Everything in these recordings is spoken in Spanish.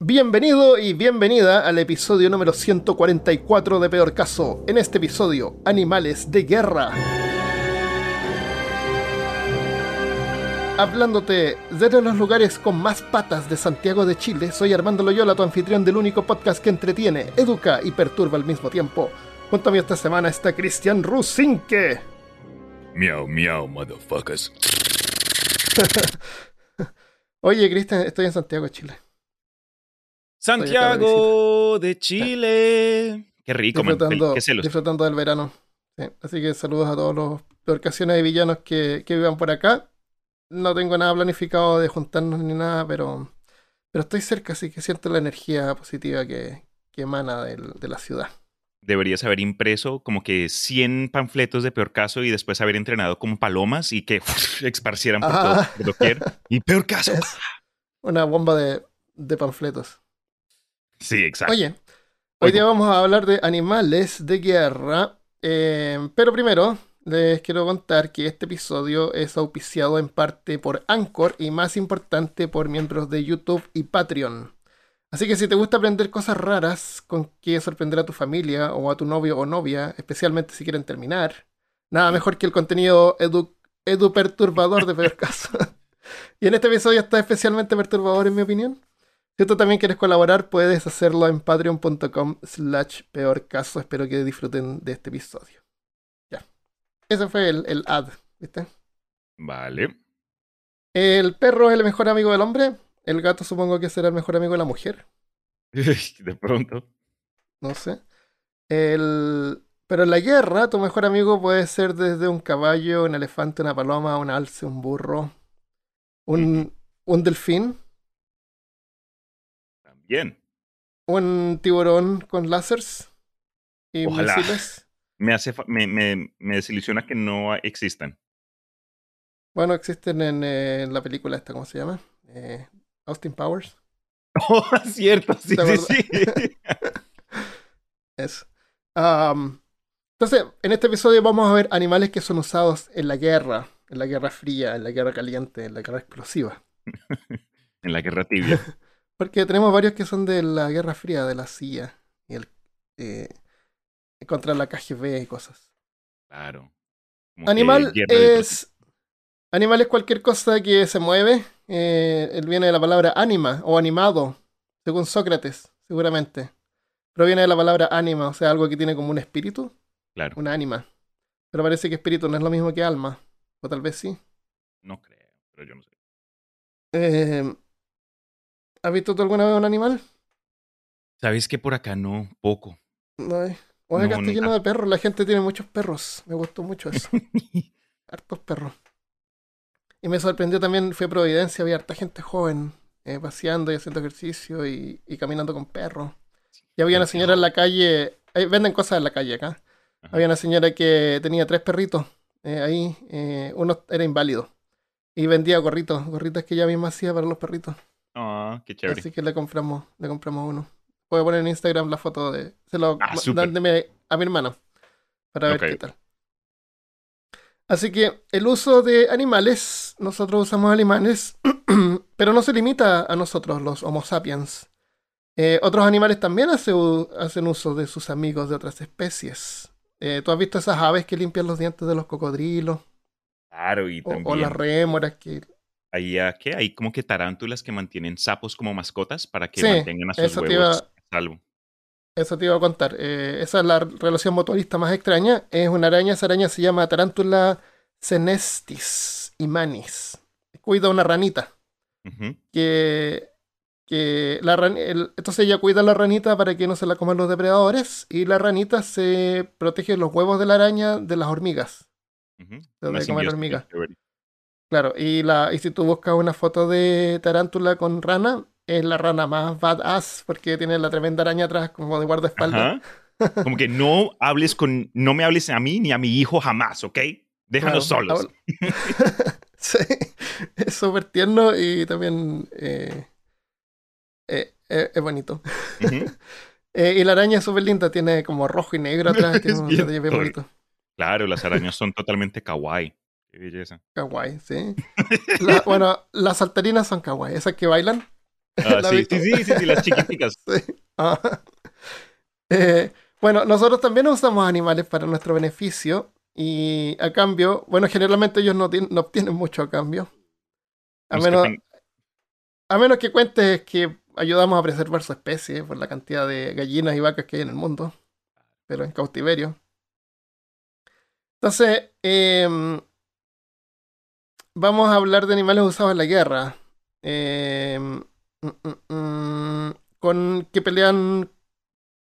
Bienvenido y bienvenida al episodio número 144 de Peor Caso. En este episodio, Animales de Guerra. Hablándote desde los lugares con más patas de Santiago de Chile, soy Armando Loyola, tu anfitrión del único podcast que entretiene, educa y perturba al mismo tiempo. Junto a mí esta semana está Cristian Rusinque. Miau, miau, motherfuckers. Oye, Cristian, estoy en Santiago de Chile. Santiago de Chile. Qué rico, man. disfrutando, Qué celos. disfrutando del verano. Sí, Así que saludos a todos los peorcaciones y villanos que, que vivan por acá. No tengo nada planificado de juntarnos ni nada, pero, pero estoy cerca, así que siento la energía positiva que, que emana del- de la ciudad. Deberías haber impreso como que 100 panfletos de peor caso y después haber entrenado como palomas y que esparcieran por todo Ah. por doquier. Y peor caso. Es una bomba de, de panfletos. Sí, exacto. Oye, hoy día vamos a hablar de animales de guerra, eh, pero primero les quiero contar que este episodio es auspiciado en parte por Anchor y más importante por miembros de YouTube y Patreon. Así que si te gusta aprender cosas raras con que sorprender a tu familia o a tu novio o novia, especialmente si quieren terminar, nada mejor que el contenido edu, edu perturbador de peor caso. y en este episodio está especialmente perturbador en mi opinión. Si tú también quieres colaborar, puedes hacerlo en patreon.com slash peor caso. Espero que disfruten de este episodio. Ya. Ese fue el, el ad, ¿viste? Vale. El perro es el mejor amigo del hombre. El gato supongo que será el mejor amigo de la mujer. De pronto. No sé. El... Pero en la guerra, tu mejor amigo puede ser desde un caballo, un elefante, una paloma, un alce, un burro, un, un delfín, También. un tiburón con láseres y Ojalá. misiles. Me, hace fa- me, me, me desilusiona que no existan. Bueno, existen en, eh, en la película esta, ¿cómo se llama? Eh, Austin Powers. Oh, cierto. Sí, ¿Te sí, sí. Eso. Entonces, en este episodio vamos a ver animales que son usados en la guerra, en la guerra fría, en la guerra caliente, en la guerra explosiva. en la guerra tibia. Porque tenemos varios que son de la guerra fría, de la CIA, y el, eh, contra la KGB y cosas. Claro. Como Animal es. Animal es cualquier cosa que se mueve. Eh, él viene de la palabra anima o animado, según Sócrates, seguramente. Proviene de la palabra anima, o sea, algo que tiene como un espíritu, Claro. una ánima. Pero parece que espíritu no es lo mismo que alma. O tal vez sí. No creo, pero yo no sé. Eh, ¿Has visto tú alguna vez un animal? ¿Sabes que por acá no? Poco. No, eh. O acá No, está lleno de perros. La gente tiene muchos perros. Me gustó mucho eso. hartos perros. Y me sorprendió también, fue Providencia, había harta gente joven eh, paseando y haciendo ejercicio y, y caminando con perros. Y había una señora en la calle, eh, venden cosas en la calle acá. Ajá. Había una señora que tenía tres perritos eh, ahí, eh, uno era inválido. Y vendía gorritos, gorritas que ella misma hacía para los perritos. Ah, qué chévere. Así que le compramos, le compramos uno. Puedo poner en Instagram la foto de. Se lo Ah, a mi hermano. Para ver qué tal. Así que el uso de animales, nosotros usamos animales, pero no se limita a nosotros, los Homo sapiens. Eh, otros animales también hace hacen uso de sus amigos de otras especies. Eh, ¿Tú has visto esas aves que limpian los dientes de los cocodrilos? Claro, y O, también o las rémoras que... hay, ah, ¿qué? hay como que tarántulas que mantienen sapos como mascotas para que Sí, mantengan a sus huevos iba- a salvo. Eso te iba a contar. Eh, esa es la relación motorista más extraña. Es una araña, esa araña se llama Tarántula senestis imanis. Cuida una ranita. Que, que la ran- el- entonces ella cuida a la ranita para que no se la coman los depredadores. Y la ranita se protege los huevos de la araña de las hormigas. Ujú. De Una comer simbiosis hormiga. chévere. Claro, y, la, y si tú buscas una foto de tarántula con rana, es la rana más badass porque tiene la tremenda araña atrás como de guardaespaldas. Ajá. Como que no hables con, no me hables a mí ni a mi hijo jamás, ¿ok? Déjanos Claro, solos. sí, es súper tierno y también eh, eh, eh, es bonito. Y la araña es súper linda, tiene como rojo y negro atrás, tiene Es un detalle bien bonito. Claro, las arañas son totalmente kawaii. Qué belleza. Kawaii, sí. La- bueno, las saltarinas son kawaii, esas que bailan. Ah, ¿La has sí, sí, sí, sí, sí, las chiquiticas. Sí. Ah. Eh, bueno, nosotros también usamos animales para nuestro beneficio y a cambio, bueno, generalmente ellos no, no obtienen mucho a cambio. A menos, a menos que cuentes que ayudamos a preservar su especie por la cantidad de gallinas y vacas que hay en el mundo, pero en cautiverio. Entonces, em, vamos a hablar de animales usados en la guerra. Em, mm, mm, mm, con, que pelean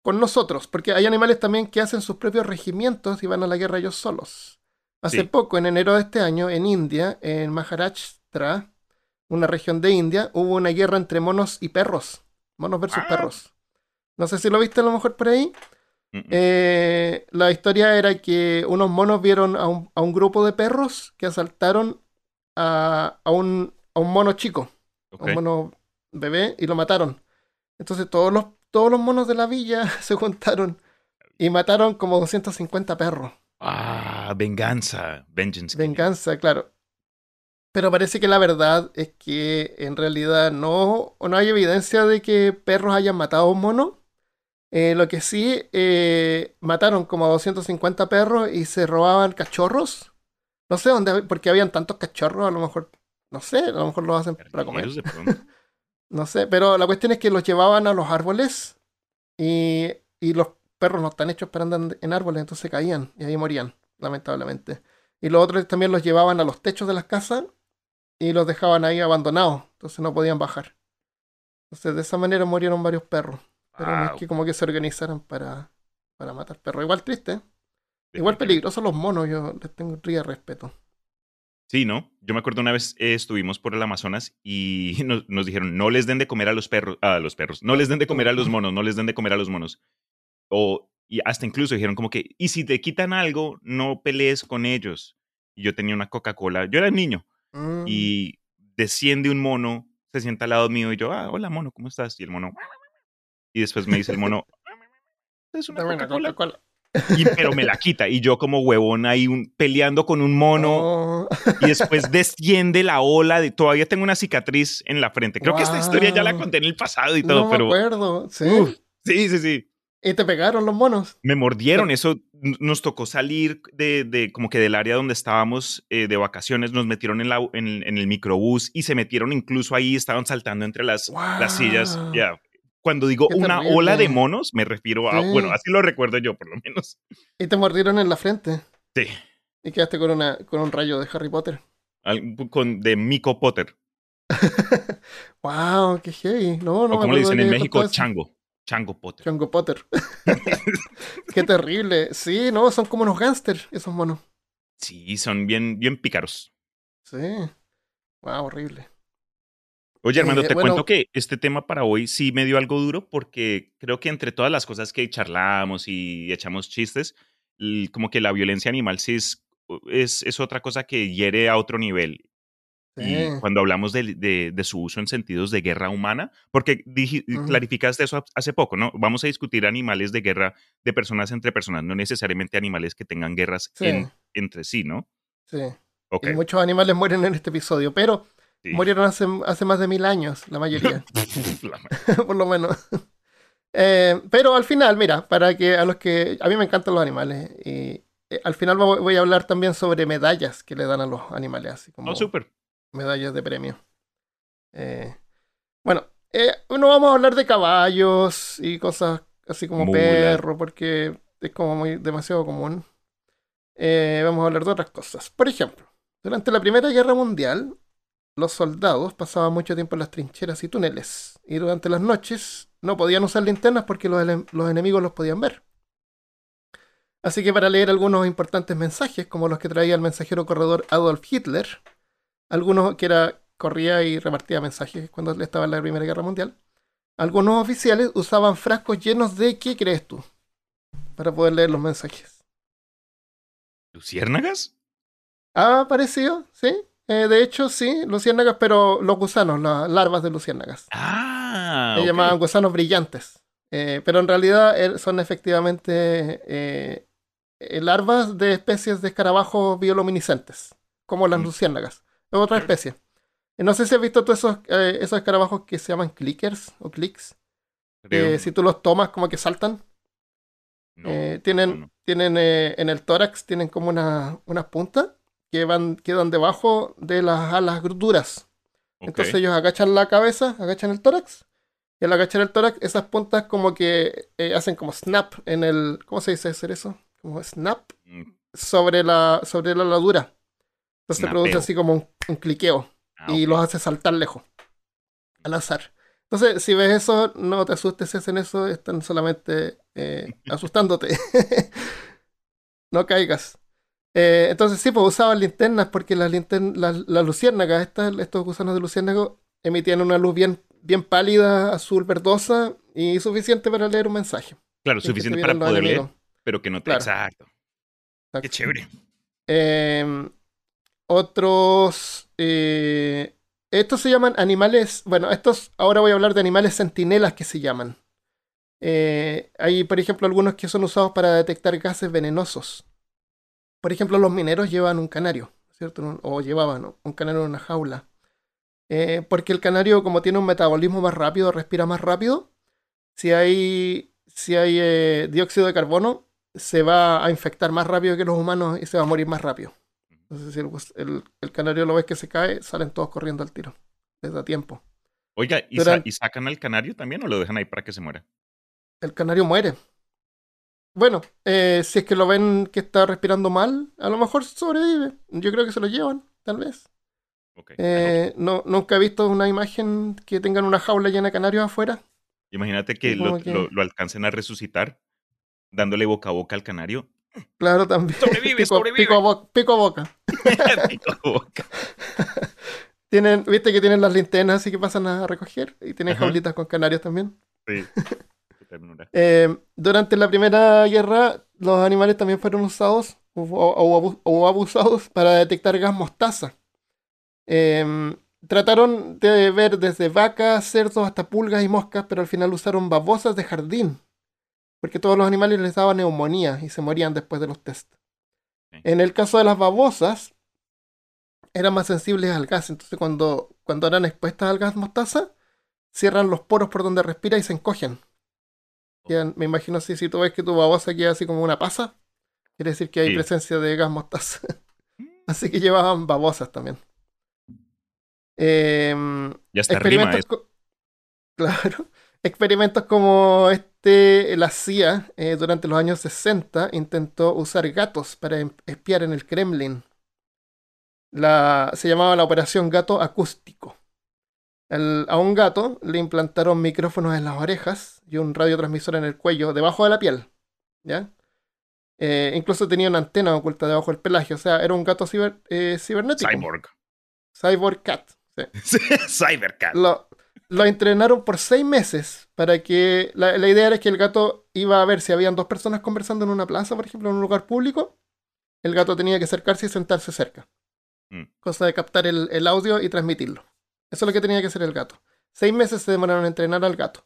con nosotros, porque hay animales también que hacen sus propios regimientos y van a la guerra ellos solos. Hace Sí. poco, en enero de este año, en India, en Maharashtra, una región de India, hubo una guerra entre monos y perros. Monos versus Ah. perros. No sé si lo viste a lo mejor por ahí. Eh, la historia era que unos monos vieron a un, a un grupo de perros que asaltaron a, a un, a un mono chico, a un mono bebé, y lo mataron. Entonces todos los, todos los monos de la villa se juntaron y mataron como 250 perros. Ah, venganza. Vengeance. Venganza, claro. Pero parece que la verdad es que en realidad no, no hay evidencia de que perros hayan matado a un mono. Eh, lo que sí, eh, mataron como a 250 perros y se robaban cachorros. No sé dónde, porque habían tantos cachorros, a lo mejor, no sé, a lo mejor los hacen para comer. No sé, pero la cuestión es que los llevaban a los árboles y, y los perros no están hechos para andar en árboles, entonces caían y ahí morían, lamentablemente. Y los otros también los llevaban a los techos de las casas y los dejaban ahí abandonados, entonces no podían bajar. Entonces de esa manera murieron varios perros, pero no es que como que se organizaran para, para matar perros. Igual triste, igual peligrosos los monos, yo les tengo ría respeto. Sí, ¿no? Yo me acuerdo una vez eh, estuvimos por el Amazonas y nos, nos dijeron, no les den de comer a los perros, a los perros, no les den de comer a los monos, no les den de comer a los monos. O, y hasta incluso dijeron como que, y si te quitan algo, no pelees con ellos. Y yo tenía una Coca-Cola, yo era niño, Mm, y desciende un mono, se sienta al lado mío y yo, ah, hola mono, ¿cómo estás? Y el mono, y después me dice el mono, es una Coca-Cola, Coca-Cola. Y- pero me la quita. Y yo como huevón ahí un- peleando con un mono Oh, y después desciende la ola de todavía tengo una cicatriz en la frente. Creo que esta historia ya la conté en el pasado y todo, no me pero acuerdo, sí. Uf. sí, sí, sí. Y te pegaron los monos. Me mordieron, eso nos tocó salir de, de como que del área donde estábamos eh, de vacaciones, nos metieron en, la, en, en el microbús y se metieron incluso ahí, estaban saltando entre las, las sillas. Ya. Cuando digo Qué una terrible. ola de monos, me refiero a, Sí. bueno, así lo recuerdo yo por lo menos. Y te mordieron en la frente. Sí. Y quedaste con, una, con un rayo de Harry Potter. Al- Con, de Mico Potter. ¡Wow! ¡Qué heavy! No, no o como le dicen en México. Chango. Chango Potter. Chango Potter. ¡Qué terrible! Sí, no, son como unos gángsters esos monos. Sí, son bien, bien pícaros. Sí. ¡Wow! Horrible. Oye, Armando, Eh, te bueno- cuento que este tema para hoy sí me dio algo duro porque creo que entre todas las cosas que charlamos y echamos chistes, como que la violencia animal sí es, es, es otra cosa que hiere a otro nivel. Sí. Y cuando hablamos de, de- de su uso en sentidos de guerra humana, porque clarificaste eso hace poco, ¿no? Vamos a discutir animales de guerra de personas entre personas, no necesariamente animales que tengan guerras Sí. en- entre sí, ¿no? Sí. Ok. Y muchos animales mueren en este episodio, pero sí. murieron hace, hace más de mil años, la mayoría. Por lo menos. Eh, pero al final, mira, para que a los que. A mí me encantan los animales. Y eh, al final voy a hablar también sobre medallas que le dan a los animales, así como Oh, súper. medallas de premio. Eh, bueno, eh, no vamos a hablar de caballos y cosas así como Mula. perro, porque es como muy demasiado común. Eh, vamos a hablar de otras cosas. Por ejemplo, durante la Primera Guerra Mundial, los soldados pasaban mucho tiempo en las trincheras y túneles, y durante las noches no podían usar linternas porque los, enemigos los podían ver. Así que para leer algunos importantes mensajes, como los que traía el mensajero corredor Adolf Hitler, algunos que era corría y repartía mensajes cuando estaba en la Primera Guerra Mundial. Algunos oficiales usaban frascos llenos de ¿qué crees tú? Para poder leer los mensajes. ¿Luciérnagas? Ha aparecido, sí. Eh, de hecho, sí, luciérnagas, pero los gusanos, las larvas de luciérnagas. Ah. Se llamaban gusanos brillantes. Eh, pero en realidad eh, son efectivamente eh, eh, larvas de especies de escarabajos bioluminiscentes, como las Mm. luciérnagas. Es otra especie. No sé si has visto todos esos, esos escarabajos que se llaman clickers o clicks. Si tú los tomas, como que saltan. No, tienen no, no. tienen eh, en el tórax tienen como una- unas puntas que van quedan debajo de las alas duras. Ok. Entonces ellos agachan la cabeza, agachan el tórax. Y al agachar el tórax, esas puntas como que eh, hacen como snap en el. ¿Cómo se dice hacer eso? Como snap Mm, sobre la, sobre la aladura. Entonces se produce así como un, un cliqueo. ah, Y ok. los hace saltar lejos. Al azar. Entonces, si ves eso, no te asustes si hacen eso, están solamente eh, asustándote. no caigas. Eh, entonces, sí, pues usaban linternas porque las, lintern las, las luciérnagas, estas, estos gusanos de luciérnago, emitían una luz bien, bien pálida, azul verdosa y suficiente para leer un mensaje. Claro, suficiente para poder leer, pero que no te. Claro. Exacto. Qué chévere. Eh, otros. eh, estos se llaman animales. Bueno, estos. Ahora voy a hablar de animales centinelas que se llaman. Eh, hay, por ejemplo, algunos que son usados para detectar gases venenosos. Por ejemplo, los mineros llevan un canario, ¿cierto? O llevaban un canario en una jaula. Eh, porque el canario, como tiene un metabolismo más rápido, respira más rápido. Si hay, si hay eh, dióxido de carbono, se va a infectar más rápido que los humanos y se va a morir más rápido. Entonces, si el, el- el canario lo ves que se cae, salen todos corriendo al tiro. Les da tiempo. Oiga, ¿y, sa- Durante- ¿y sacan al canario también o lo dejan ahí para que se muera? El canario muere. Bueno, eh, si es que lo ven que está respirando mal, a lo mejor sobrevive. Yo creo que se lo llevan, tal vez. Ok. Eh, no, nunca he visto una imagen que tengan una jaula llena de canarios afuera. Imagínate que, lo, que- lo- lo alcancen a resucitar dándole boca a boca al canario. Claro, también. Sobrevive, pico, sobrevive. pico a bo- pico a boca. Pico a boca. Tienen, viste que tienen las linternas así que pasan a recoger y tienen Ajá. jaulitas con canarios también. Sí. Ternura. Eh, durante la Primera Guerra, los animales también fueron usados o, o abu- o abusados para detectar gas mostaza. Eh, trataron de ver desde vacas, cerdos hasta pulgas y moscas, pero al final usaron babosas de jardín, porque todos los animales les daban neumonía y se morían después de los test. Sí. En el caso de las babosas, eran más sensibles al gas, entonces cuando, cuando eran expuestas al gas mostaza, cierran los poros por donde respira y se encogen. Me imagino así, si tú ves que tu babosa queda así como una pasa, quiere decir que hay Sí. presencia de gas mostaza. así que llevaban babosas también. Em, Ya está experimentos co- Claro. Experimentos como este, la CIA, eh, durante los años 60, intentó usar gatos para em- espiar en el Kremlin. La, se llamaba la Operación Gato Acústico. El- a un gato le implantaron micrófonos en las orejas y un radiotransmisor en el cuello, debajo de la piel. ¿Ya? Eh, incluso tenía una antena oculta debajo del pelaje. O sea, era un gato ciber- eh, cibernético. Cyborg. Cyborg Cat. sí. Cybercat. Lo, lo entrenaron por seis meses para que la, la idea era que el gato iba a ver si habían dos personas conversando en una plaza, por ejemplo, en un lugar público. El gato tenía que acercarse y sentarse cerca. Mm. Cosa de captar el, el audio y transmitirlo. Eso es lo que tenía que hacer el gato. Seis meses se demoraron en entrenar al gato.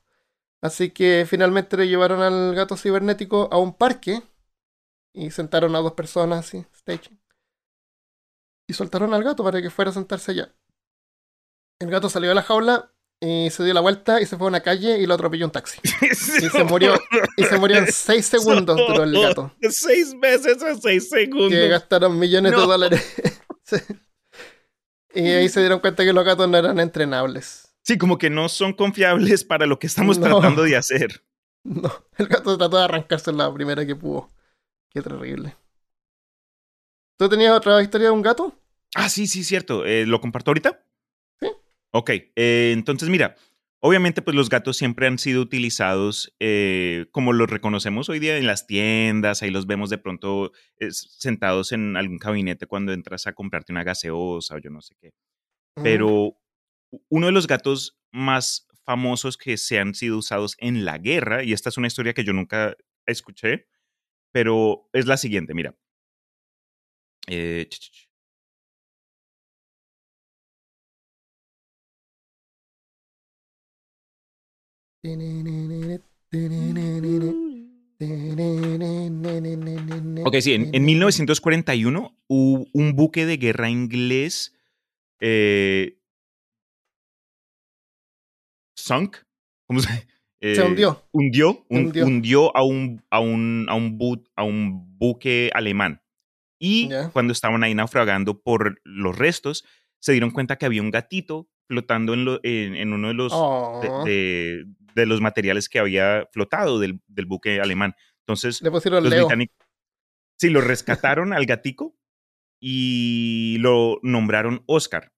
Así que finalmente le llevaron al gato cibernético a un parque y sentaron a dos personas así, staging. Y soltaron al gato para que fuera a sentarse allá. El gato salió de la jaula y se dio la vuelta y se fue a una calle y lo atropelló un taxi. Y se murió, y se murió en seis segundos duró el gato. Seis meses en seis segundos. Que gastaron millones de dólares. Y ahí se dieron cuenta que los gatos no eran entrenables. Sí, como que no son confiables para lo que estamos No. tratando de hacer. No, el gato trató de arrancarse la primera que pudo. Qué terrible. ¿Tú tenías otra historia de un gato? Ah, sí, sí, cierto. Eh, ¿Lo comparto ahorita? Sí. Ok, eh, entonces mira, obviamente pues los gatos siempre han sido utilizados eh, como los reconocemos hoy día en las tiendas, ahí los vemos de pronto eh, sentados en algún gabinete cuando entras a comprarte una gaseosa o yo no sé qué. Pero uno de los gatos más famosos que se han sido usados en la guerra, y esta es una historia que yo nunca escuché, pero es la siguiente, mira. Eh, ch, ch, ch. Ok, sí, en, en 1941 hubo un buque de guerra inglés eh, sunk, ¿cómo se Se eh, hundió. Hundió, un- Hundió. hundió a, un, a, un, a, un bu- a un buque alemán. Y Ya. cuando estaban ahí naufragando por los restos, se dieron cuenta que había un gatito flotando en, lo- en, en uno de los, de, Oh, de- de los materiales que había flotado del, del buque alemán. Entonces, le pusieron los Leo. británicos, sí, lo rescataron al gatico y lo nombraron Oscar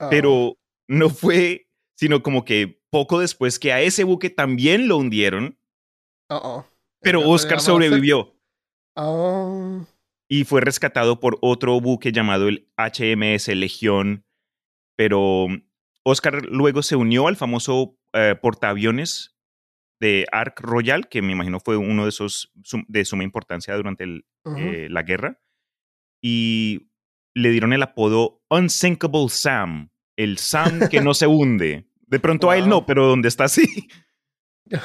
Oh, pero no fue sino como que poco después que a ese buque también lo hundieron, oh. pero Entonces, Oscar sobrevivió Oh, y fue rescatado por otro buque llamado el HMS Legión, pero Oscar luego se unió al famoso eh, portaaviones de Ark Royal, que me imagino fue uno de esos de suma importancia durante el, eh, la guerra, y le dieron el apodo Unsinkable Sam, el Sam que no se hunde. De pronto a él no, pero donde está sí.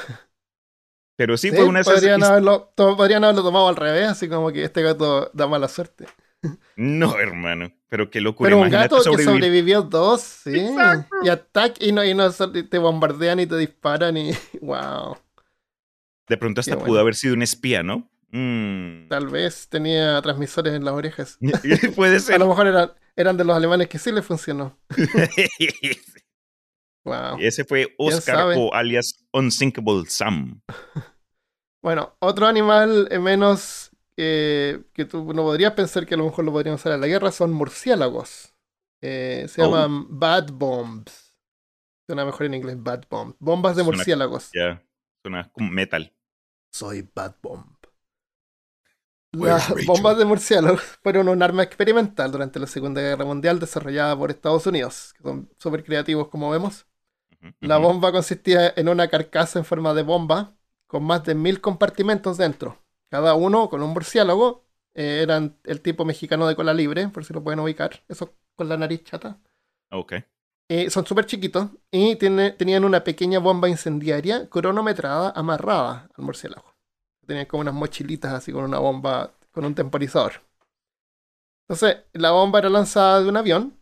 Pero sí, Sí, fue una de esas... podrían, haberlo, podrían haberlo tomado al revés, así como que este gato da mala suerte. No, hermano, pero qué locura. Pero un gato que sobrevivió dos, sí. Exacto. Y ataque y no, y no te bombardean y te disparan y wow. De pronto hasta pudo haber sido un espía, ¿no? Mm. Tal vez tenía transmisores en las orejas. Puede A ser. lo mejor eran, eran de los alemanes que sí les funcionó. Wow. Ese fue Oscar o alias Unsinkable Sam. Bueno, otro animal menos eh, que tú no podrías pensar que a lo mejor lo podrían usar en la guerra son murciélagos. Eh, se Oh. llaman bad bombs. Suena mejor en inglés, bad bomb. Bombas de Suena- murciélagos. Ya, suena como metal. Soy bad bomb. Las bombas de murciélagos fueron un arma experimental durante la Segunda Guerra Mundial desarrollada por Estados Unidos, que son súper creativos como vemos. La bomba consistía en una carcasa en forma de bomba con más de mil compartimentos dentro, cada uno con un murciélago. eh, eran el tipo mexicano de cola libre, por si lo pueden ubicar, eso con la nariz chata. Ok. Eh, son súper chiquitos y tiene- tenían una pequeña bomba incendiaria cronometrada amarrada al murciélago. Tenían como unas mochilitas así con una bomba, con un temporizador. Entonces, la bomba era lanzada de un avión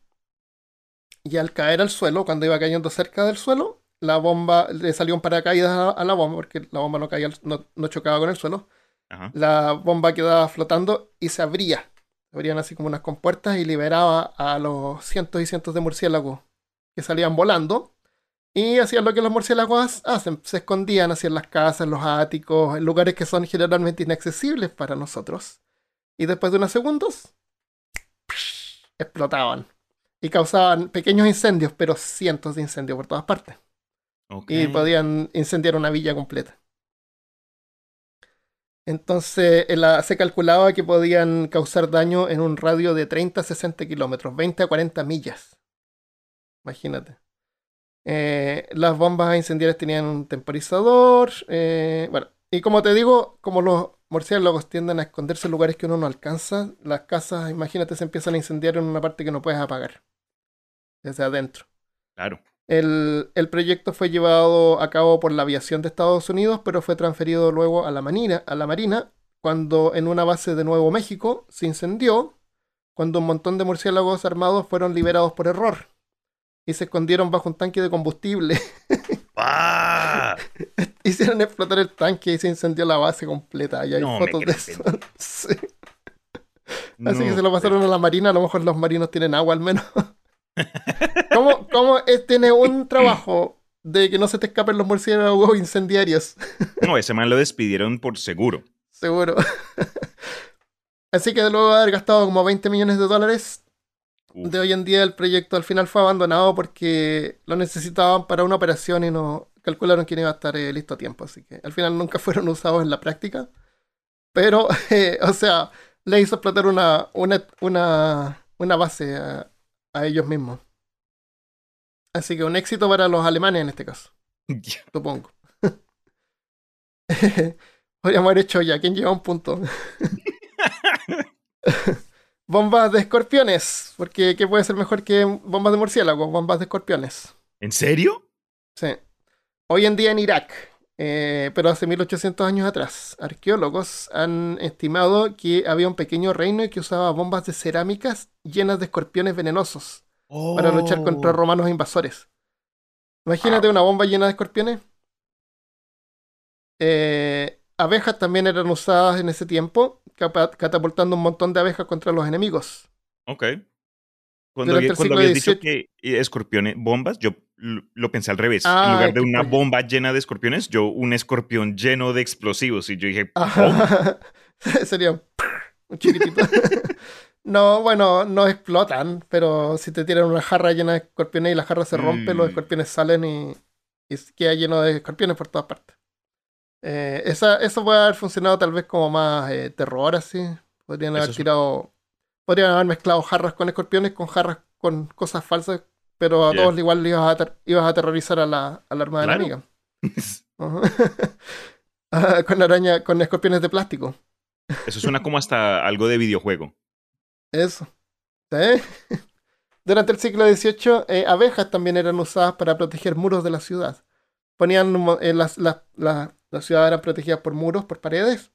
y al caer al suelo, cuando iba cayendo cerca del suelo, la bomba le salió un paracaídas a, a la bomba porque la bomba no, caía, no, no chocaba con el suelo. Ajá. La bomba quedaba flotando y se abría. Se abrían así como unas compuertas y liberaba a los cientos y cientos de murciélagos que salían volando y hacían lo que los murciélagos hacen, se escondían hacia las casas, los áticos, en lugares que son generalmente inaccesibles para nosotros. Y después de unos segundos, explotaban y causaban pequeños incendios, pero cientos de incendios por todas partes. ok. Y podían incendiar una villa completa. Entonces se calculaba que podían causar daño en un radio de 30 a 60 kilómetros, 20 a 40 millas. Imagínate. Eh, las bombas incendiarias tenían un temporizador. eh, bueno, y como te digo, como los murciélagos tienden a esconderse en lugares que uno no alcanza, las casas, imagínate, se empiezan a incendiar en una parte que no puedes apagar. Desde adentro. Claro. El, el proyecto fue llevado a cabo por la aviación de Estados Unidos, pero fue transferido luego a la, marina, a la Marina cuando en una base de Nuevo México se incendió, cuando un montón de murciélagos armados fueron liberados por error y se escondieron bajo un tanque de combustible. ¡Ah! Hicieron explotar el tanque y se incendió la base completa. Y hay No fotos de eso. Sí. Así que se lo pasaron a la Marina, a lo mejor los marinos tienen agua al menos. ¿Cómo, cómo es- tiene un trabajo de que no se te escapen los murciélagos incendiarios? No, ese man lo despidieron por seguro. Seguro. Así que luego de haber gastado como 20 millones de dólares, Uf. de hoy en día el proyecto al final fue abandonado porque lo necesitaban para una operación y no calcularon que no iba a estar eh, listo a tiempo. Así que al final nunca fueron usados en la práctica. Pero, eh, o sea, le hizo explotar una, una, una, una base a, a ellos mismos. Así que un éxito para los alemanes en este caso, supongo. Podríamos haber hecho ya, ¿quién lleva un punto? bombas de escorpiones, porque ¿qué puede ser mejor que bombas de murciélago? Bombas de escorpiones. ¿En serio? Sí. Hoy en día en Irak, eh, pero hace 1800 años atrás, arqueólogos han estimado que había un pequeño reino que usaba bombas de cerámicas llenas de escorpiones venenosos para luchar contra Oh. romanos invasores. Imagínate una bomba llena de escorpiones. Eh, abejas también eran usadas en ese tiempo, catapultando un montón de abejas contra los enemigos. Ok. Cuando, había- cuando habías dicho que eh, escorpiones, bombas, yo lo, pensé al revés. Ah, en lugar de una bomba llena de escorpiones, yo un escorpión lleno de explosivos. Y yo dije, "Oh. Sería un, chiquitito. no, bueno, no explotan, pero si te tiran una jarra llena de escorpiones y la jarra se rompe, los Mm. escorpiones salen y, y queda lleno de escorpiones por todas partes. Eh, esa, eso puede haber funcionado tal vez como más eh, terror, así. Podrían haber tirado. Podrían haber mezclado jarras con escorpiones con jarras con cosas falsas, pero a Yeah. todos igual le ibas a, ibas a aterrorizar a la, a la armada Claro. enemiga. Ah, con araña, con escorpiones de plástico. Eso suena como hasta algo de videojuego. Eso. ¿Sí? Durante el siglo XVIII, eh, abejas también eran usadas para proteger muros de la ciudad. Ponían eh, las, las, las, las ciudades eran protegidas por muros, por paredes.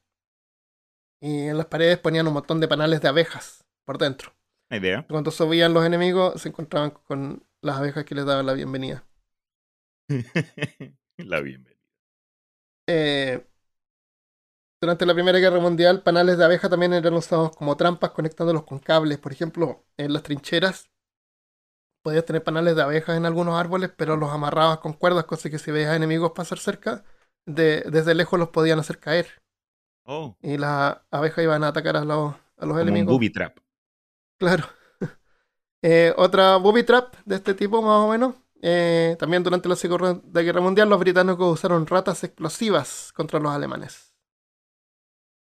Y en las paredes ponían un montón de panales de abejas por dentro. Idea. Cuando subían los enemigos, se encontraban con las abejas que les daban la bienvenida. la bienvenida. Eh, durante la Primera Guerra Mundial, panales de abeja también eran usados como trampas conectándolos con cables. Por ejemplo, en las trincheras podías tener panales de abejas en algunos árboles, pero los amarrabas con cuerdas, cosa que si veías enemigos pasar cerca, de- desde lejos los podían hacer caer. Oh, Y las abejas iban a atacar a los, a los como un enemigos. booby trap. Claro. Eh, otra booby trap de este tipo, más o menos. Eh, también durante la Segunda Guerra Mundial, los británicos usaron ratas explosivas contra los alemanes.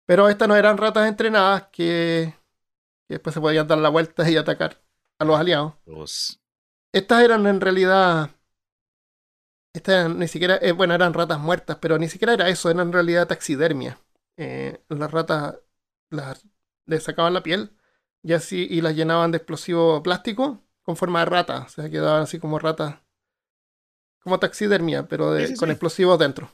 Pero estas no eran ratas entrenadas que, que después se podían dar la vuelta y atacar a los aliados. Los- Estas eran en realidad. Estas eran ni siquiera. eh, bueno, eran ratas muertas, pero ni siquiera era eso, eran en realidad taxidermia. Las ratas las, les sacaban la piel y así y las llenaban de explosivo plástico con forma de rata. O sea, quedaban así como ratas. Como taxidermia, pero de- Sí, sí, con sí. explosivos dentro.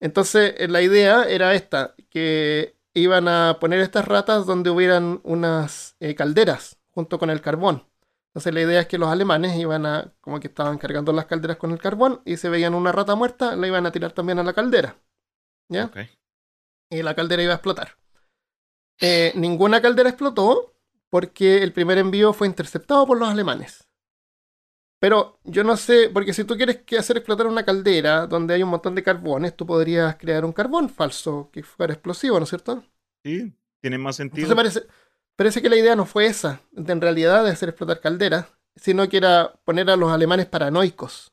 Entonces, eh, la idea era esta: que iban a poner estas ratas donde hubieran unas eh, calderas junto con el carbón. Entonces la idea es que los alemanes iban a, como que estaban cargando las calderas con el carbón y se veían una rata muerta, la iban a tirar también a la caldera. ¿Ya? Y la caldera iba a explotar. Eh, ninguna caldera explotó porque el primer envío fue interceptado por los alemanes. Pero yo no sé, porque si tú quieres que hacer explotar una caldera donde hay un montón de carbones, tú podrías crear un carbón falso que fuera explosivo, ¿no es cierto? Sí, tiene más sentido. Entonces parece, parece que la idea no fue esa, de en realidad de hacer explotar calderas, sino que era poner a los alemanes paranoicos.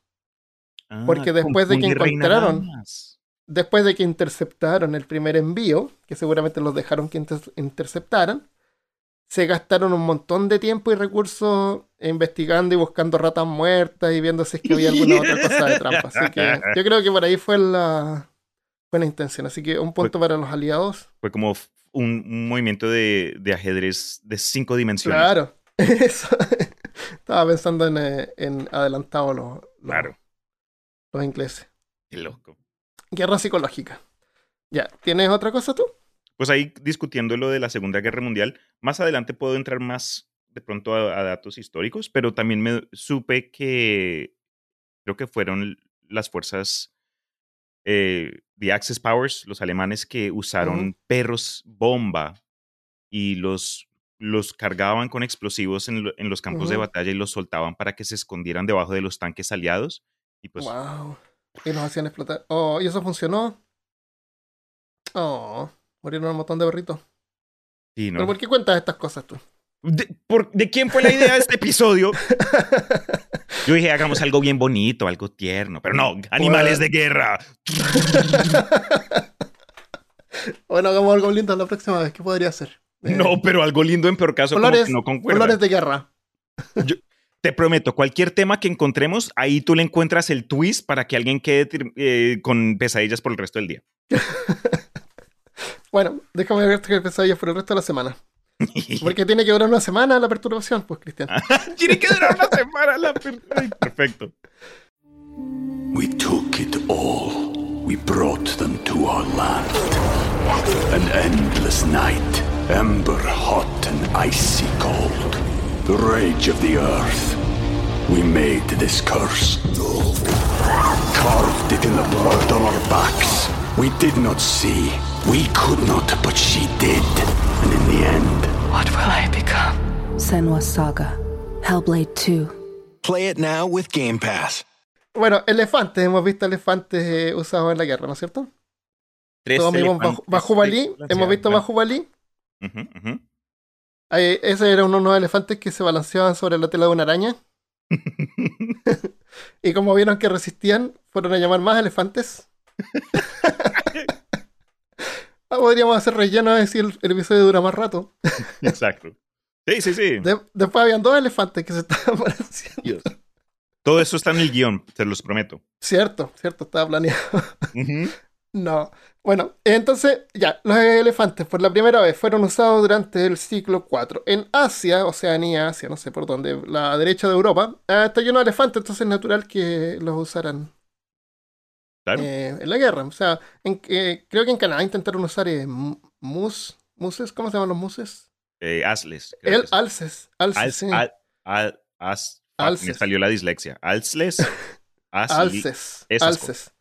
Ah, porque después de que encontraron-. Después de que interceptaron el primer envío, que seguramente los dejaron que inter- interceptaran, se gastaron un montón de tiempo y recursos investigando y buscando ratas muertas y viendo si es que había alguna otra cosa de trampa. Así que yo creo que por ahí fue la, fue la intención. Así que un punto para los aliados. Fue como un, un movimiento de, de ajedrez de cinco dimensiones. Claro, eso. Estaba pensando en, eh, en adelantado los, los, Claro. los ingleses. Qué loco. Guerra psicológica. Ya, ¿tienes otra cosa tú? Pues ahí discutiendo lo de la Segunda Guerra Mundial, más adelante puedo entrar más de pronto a, a datos históricos, pero también me supe que creo que fueron las fuerzas eh, The Axis Powers, los alemanes que usaron perros bomba y los, los cargaban con explosivos en, lo- en los campos de batalla y los soltaban para que se escondieran debajo de los tanques aliados. Y pues wow. Y nos hacían explotar. Oh, ¿y eso funcionó? Oh, murieron un montón de perritos. sí, ¿no? ¿Pero por qué cuentas estas cosas tú? ¿De, por- ¿de quién fue la idea de este episodio? Yo dije, hagamos algo bien bonito, algo tierno, pero no, animales de guerra. bueno, hagamos algo lindo la próxima vez. ¿Qué podría ser? Eh, No, pero algo lindo en peor caso, como Olores, que no concuerda. de guerra. Te prometo, cualquier tema que encontremos, ahí tú le encuentras el twist para que alguien quede eh, con pesadillas por el resto del día. bueno, déjame ver que pesadillas por el resto de la semana. Porque tiene que durar una semana la perturbación, pues, Cristian. tiene que durar una semana la perturbación. Perfecto. We took it all. We brought them to our land. An endless night, ember hot and icy cold. The rage of the earth. We made this curse. Carved it in the blood on our backs. We did not see. We could not, but she did. And in the end, what will I become? Senwa Saga. Hellblade 2. Play it now with Game Pass. Bueno, elefantes, hemos visto elefantes eh, usados en la guerra, ¿no es cierto? Tres Todos vimos Bajo Balí, hemos visto Bajo Balí. Eh, ese era uno de los elefantes que se balanceaban sobre la tela de una araña. y como vieron que resistían, fueron a llamar más elefantes. Ah, Podríamos hacer relleno de si el, el episodio dura más rato. Exacto. Sí, sí, sí. De- después habían dos elefantes que se estaban balanceando. Todo eso está en el guion, te los prometo. Cierto, cierto, estaba planeado. No. Bueno, entonces, ya, los elefantes por la primera vez fueron usados durante el siglo IV. En Asia, Oceanía, Asia, no sé por dónde, la derecha de Europa, eh, está lleno de elefantes, entonces es natural que los usaran Claro. eh, en la guerra. O sea, en, eh, creo que en Canadá intentaron usar eh, mu- mus, muses, ¿cómo se llaman los muses? Eh, Asles. El alces, alces, sí. al- al- as- fuck, me Alces. salió la dislexia. Alces, alces.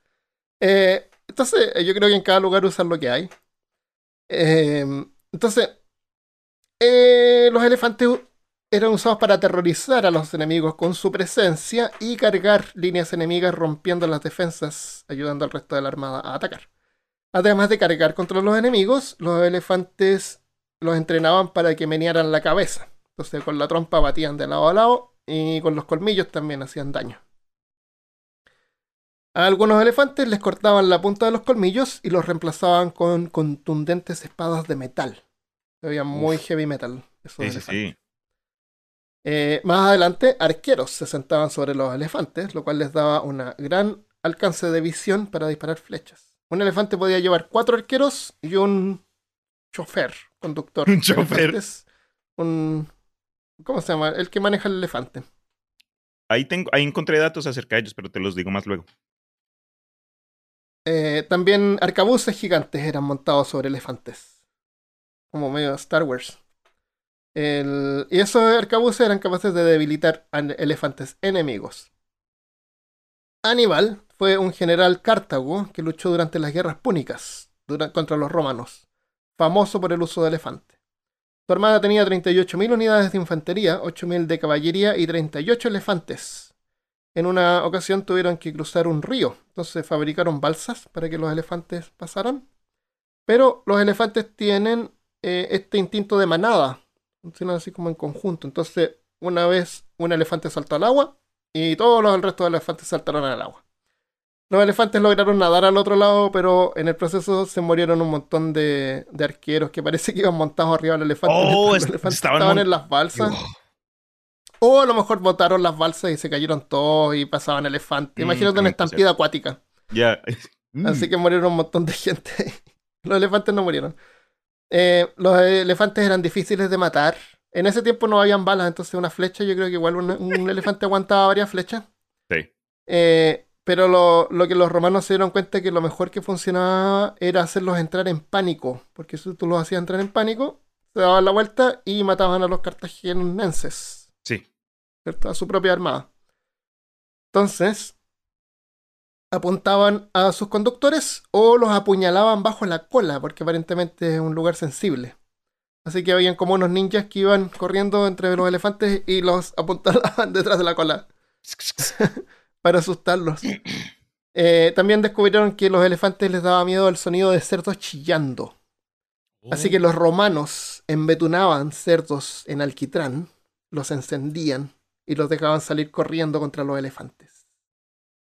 Eh, entonces, yo creo que en cada lugar usan lo que hay. Eh, entonces, los elefantes eran usados para aterrorizar a los enemigos con su presencia y cargar líneas enemigas rompiendo las defensas, ayudando al resto de la armada a atacar. Además de cargar contra los enemigos, los elefantes los entrenaban para que menearan la cabeza. Entonces con la trompa batían de lado a lado y con los colmillos también hacían daño. A algunos elefantes les cortaban la punta de los colmillos y los reemplazaban con contundentes espadas de metal. Se veía muy heavy metal. esos Sí, sí, elefantes. sí. Eh, más adelante, arqueros se sentaban sobre los elefantes, lo cual les daba un gran alcance de visión para disparar flechas. Un elefante podía llevar cuatro arqueros y un chofer, conductor. Un chofer. Un. ¿Cómo se llama? El que maneja el elefante. Ahí, tengo, ahí encontré datos acerca de ellos, pero te los digo más luego. Eh, también arcabuces gigantes eran montados sobre elefantes. Como medio Star Wars. Y esos arcabuces eran capaces de debilitar a elefantes enemigos. Aníbal fue un general cartago que luchó durante las guerras púnicas contra los romanos, famoso por el uso de elefante. Su armada tenía 38.000 unidades de infantería, 8.000 de caballería y 38 elefantes. En una ocasión tuvieron que cruzar un río, entonces fabricaron balsas para que los elefantes pasaran. Pero los elefantes tienen eh, este instinto de manada, funcionan así como en conjunto. Entonces, una vez un elefante saltó al agua y todos los el resto de elefantes saltaron al agua. Los elefantes lograron nadar al otro lado, pero en el proceso se murieron un montón de, de arqueros que parece que iban montados arriba del elefante. Oh, los elefantes estaban en las balsas. O a lo mejor botaron las balsas y se cayeron todos y pasaban elefantes. Mm, Imagínate una también puede estampida acuática. Ya. Mm. Así que murieron un montón de gente. los elefantes no murieron. Eh, los elefantes eran difíciles de matar. En ese tiempo no habían balas, entonces una flecha, yo creo que igual un, un elefante aguantaba varias flechas. Sí. Eh, pero lo, lo que los romanos se dieron cuenta que lo mejor que funcionaba era hacerlos entrar en pánico. Porque si tú los hacías entrar en pánico, se daban la vuelta y mataban a los cartaginenses. Sí. ¿cierto? A su propia armada. Entonces, apuntaban a sus conductores o los apuñalaban bajo la cola, porque aparentemente es un lugar sensible. Así que habían como unos ninjas que iban corriendo entre los elefantes y los apuntaban detrás de la cola para asustarlos. Eh, también descubrieron que los elefantes les daba miedo el sonido de cerdos chillando. Así que los romanos embetunaban cerdos en alquitrán, los encendían y los dejaban salir corriendo contra los elefantes.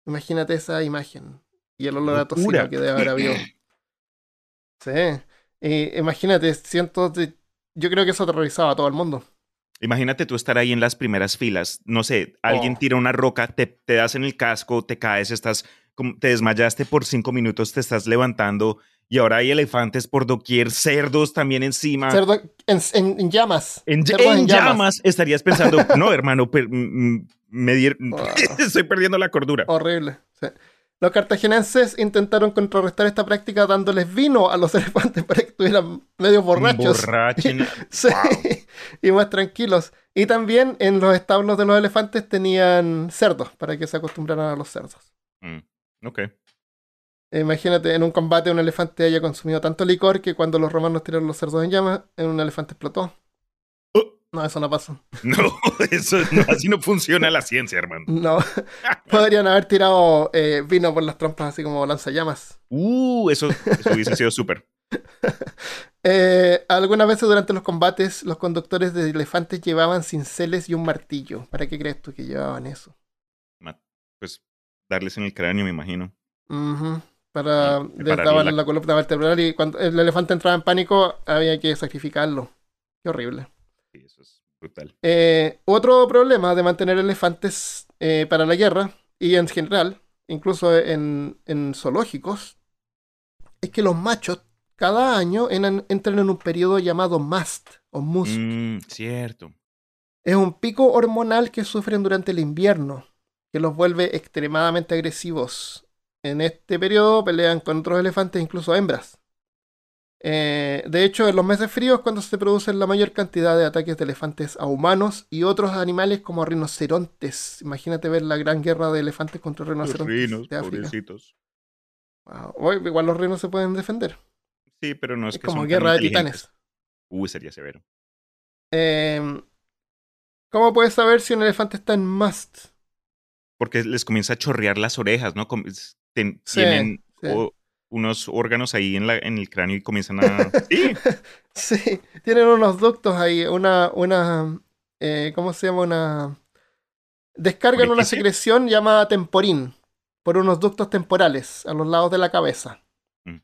Imagínate esa imagen y el olor a tocino que debe haber habido. Sí. Imagínate, cientos de... Yo creo que eso aterrorizaba a todo el mundo. Imagínate tú estar ahí en las primeras filas, no sé, alguien Oh. tira una roca, te, te das en el casco, te caes, estás, te desmayaste por cinco minutos, te estás levantando y ahora hay elefantes por doquier, cerdos también encima. Cerdo en, en- en llamas. En llamas estarías pensando, no, hermano, per- mm, mm, me di- estoy perdiendo la cordura. Horrible. sí. Los cartaginenses intentaron contrarrestar esta práctica dándoles vino a los elefantes para que estuvieran medio borrachos. Borrachen. Sí, y más tranquilos. Y también en los establos de los elefantes tenían cerdos para que se acostumbraran a los cerdos. Mm, ok. Imagínate, en un combate un elefante haya consumido tanto licor que cuando los romanos tiraron los cerdos en llamas, un elefante explotó. No, eso no pasó. No, eso no, así no funciona la ciencia, hermano. No. Podrían haber tirado eh, vino por las trompas así como lanzallamas. Uh, eso, eso hubiese sido súper. Eh, algunas veces durante los combates, los conductores de elefantes llevaban cinceles y un martillo. ¿Para qué crees tú que llevaban eso? Pues darles en el cráneo, me imagino. Ujú, Para les prepararle daban la- la... columna vertebral y cuando el elefante entraba en pánico había que sacrificarlo. Qué horrible. Sí, eso es brutal. Eh, otro problema de mantener elefantes eh, para la guerra y en general, incluso en, en zoológicos, es que los machos cada año entran en un periodo llamado mast o must. Mm, cierto. Es un pico hormonal que sufren durante el invierno, que los vuelve extremadamente agresivos. En este periodo pelean con otros elefantes, incluso hembras. Eh, de hecho, en los meses fríos es cuando se producen la mayor cantidad de ataques de elefantes a humanos y otros animales como rinocerontes. Imagínate ver la gran guerra de elefantes contra Los rinocerontes rinos, de África. pobrecitos. Wow. Igual los rinos se pueden defender. Sí, pero no es, Es que como son tan guerra de titanes. Uh, sería severo. Eh, ¿Cómo puedes saber si un elefante está en must? Porque les comienza a chorrear las orejas, ¿no? Sí, tienen sí. o- unos órganos ahí en, la, en el cráneo y comienzan a... Sí, Sí, tienen unos ductos ahí, una, una, eh, ¿cómo se llama? Una... Descargan una secreción llamada temporín por unos ductos temporales a los lados de la cabeza. Mm.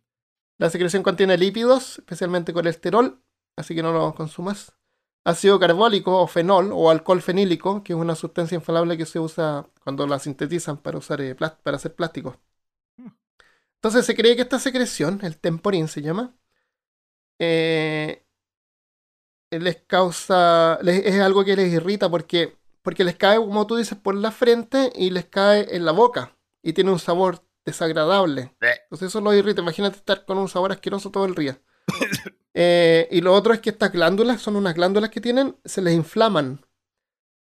La secreción contiene lípidos, especialmente colesterol, así que no lo consumas. Ácido carbólico o fenol o alcohol fenílico, que es una sustancia inflamable que se usa cuando la sintetizan para, usar, eh, para hacer plásticos. Entonces se cree que esta secreción, el temporín se llama, eh, les causa, les- es algo que les irrita porque, porque les cae, como tú dices, por la frente y les cae en la boca y tiene un sabor desagradable. Entonces eso los irrita. Imagínate estar con un sabor asqueroso todo el día. Eh, y lo otro es que estas glándulas, son unas glándulas que tienen, se les inflaman.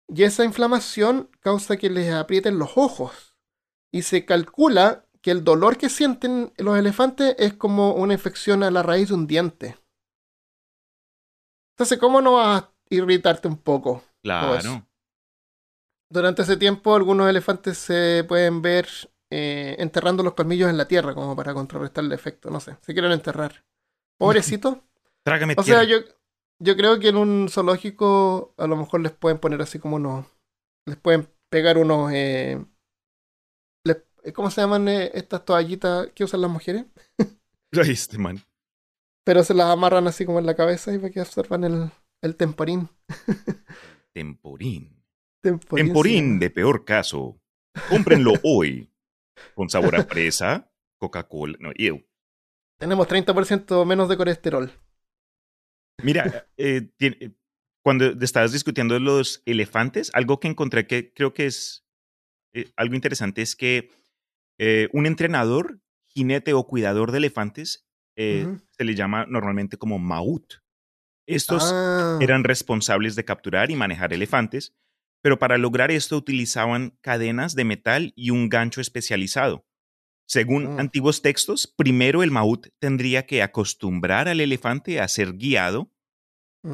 Y esa inflamación causa que les aprieten los ojos. Y se calcula que el dolor que sienten los elefantes es como una infección a la raíz de un diente. Entonces, ¿cómo no vas a irritarte un poco? claro. Durante ese tiempo, algunos elefantes se pueden ver eh, enterrando los colmillos en la tierra, como para contrarrestar el efecto. No sé, se quieren enterrar. Pobrecito. Trágame O sea, yo, yo creo que en un zoológico a lo mejor les pueden poner así como unos. Les pueden pegar unos. eh, ¿Cómo se llaman eh, estas toallitas que usan las mujeres? Ay, este man. Pero se las amarran así como en la cabeza y para que absorban el, el temporín. Temporín. Temporín. Temporín de peor caso. Cómprenlo hoy. Con sabor a fresa, Coca-Cola. No, ew. Tenemos 30% menos de colesterol. Mira, eh, eh, cuando estabas discutiendo los elefantes, algo que encontré que creo que es eh, algo interesante es que eh, un entrenador, jinete o cuidador de elefantes eh, se le llama normalmente como maut. Estos Ah, eran responsables de capturar y manejar elefantes, pero para lograr esto utilizaban cadenas de metal y un gancho especializado. Según Mm. antiguos textos, primero el maut tendría que acostumbrar al elefante a ser guiado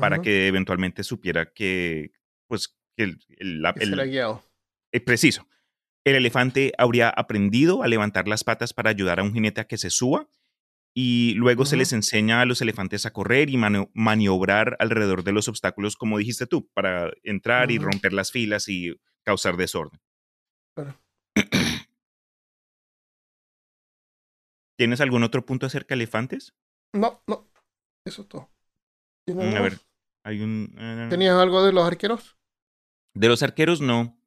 para que eventualmente supiera que, pues, que el, el- el- será guiado. eh, preciso. El elefante habría aprendido a levantar las patas para ayudar a un jinete a que se suba y luego se les enseña a los elefantes a correr y maniobrar alrededor de los obstáculos, como dijiste tú, para entrar y romper las filas y causar desorden. Claro. ¿Tienes algún otro punto acerca de elefantes? No, no. Eso es todo. ¿Tiene Mm, A ver, más? Hay un... eh, ¿Tenías algo de los arqueros? De los arqueros, no.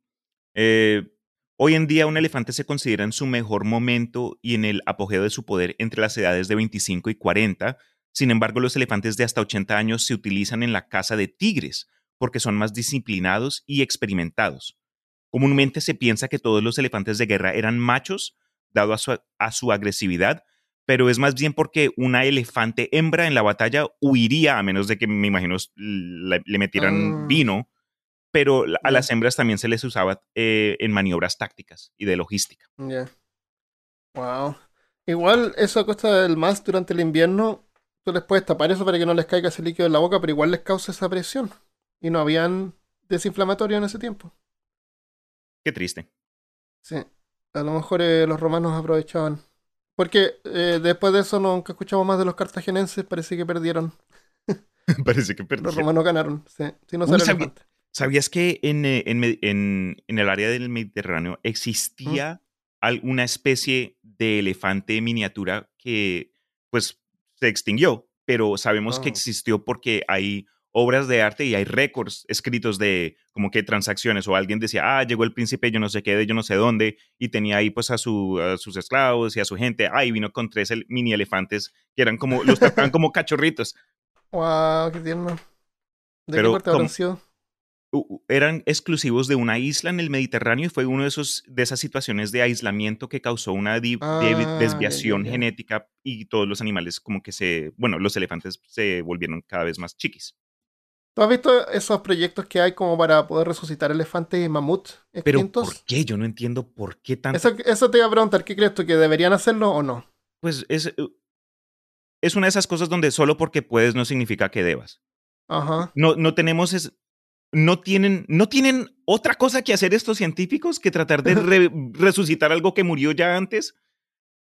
Eh, hoy en día un elefante se considera en su mejor momento y en el apogeo de su poder entre las edades de 25 y 40. Sin embargo, los elefantes de hasta 80 años se utilizan en la caza de tigres porque son más disciplinados y experimentados. Comúnmente se piensa que todos los elefantes de guerra eran machos, dado a su, a su agresividad, pero es más bien porque una elefante hembra en la batalla huiría, a menos de que, me imagino, le, le metieran Ah. vino, pero a las hembras también se les usaba eh, en maniobras tácticas y de logística. Ya. Wow. Igual eso a costa del más durante el invierno, tú les puedes tapar eso para que no les caiga ese líquido en la boca, pero igual les causa esa presión. Y no habían desinflamatorios en ese tiempo. Qué triste. Sí. A lo mejor eh, los romanos aprovechaban. Porque eh, después de eso nunca escuchamos más de los cartagineses, parece que perdieron. Parece que perdí. Los romanos ganaron. Sí. Si no sabía- elefante. ¿Sabías que en, eh, en en- en el área del Mediterráneo existía al- una especie de elefante miniatura que pues se extinguió, pero sabemos que Oh. existió porque hay obras de arte y hay récords escritos de como que transacciones o alguien decía, ah, llegó el príncipe yo no sé qué de yo no sé dónde y tenía ahí pues a, su, a sus esclavos y a su gente, ah, y vino con tres el- mini elefantes que eran como, los trataban como cachorritos. Wow, qué tierno. ¿De Pero qué parte habrán sido? Eran exclusivos de una isla en el Mediterráneo y fue uno de esos de esas situaciones de aislamiento que causó una Ah, desviación genética y todos los animales como que se, bueno, los elefantes se volvieron cada vez más chiquis. ¿Tú has visto esos proyectos que hay como para poder resucitar elefantes y mamuts Pero extintos? ¿por qué? Yo no entiendo por qué tanto. Eso, eso te iba a preguntar, ¿qué crees tú? ¿Que deberían hacerlo o no? Pues es, eh, es una de esas cosas donde solo porque puedes no significa que debas. Ajá. No, no tenemos es, no tienen, no tienen otra cosa que hacer estos científicos que tratar de re- resucitar algo que murió ya antes.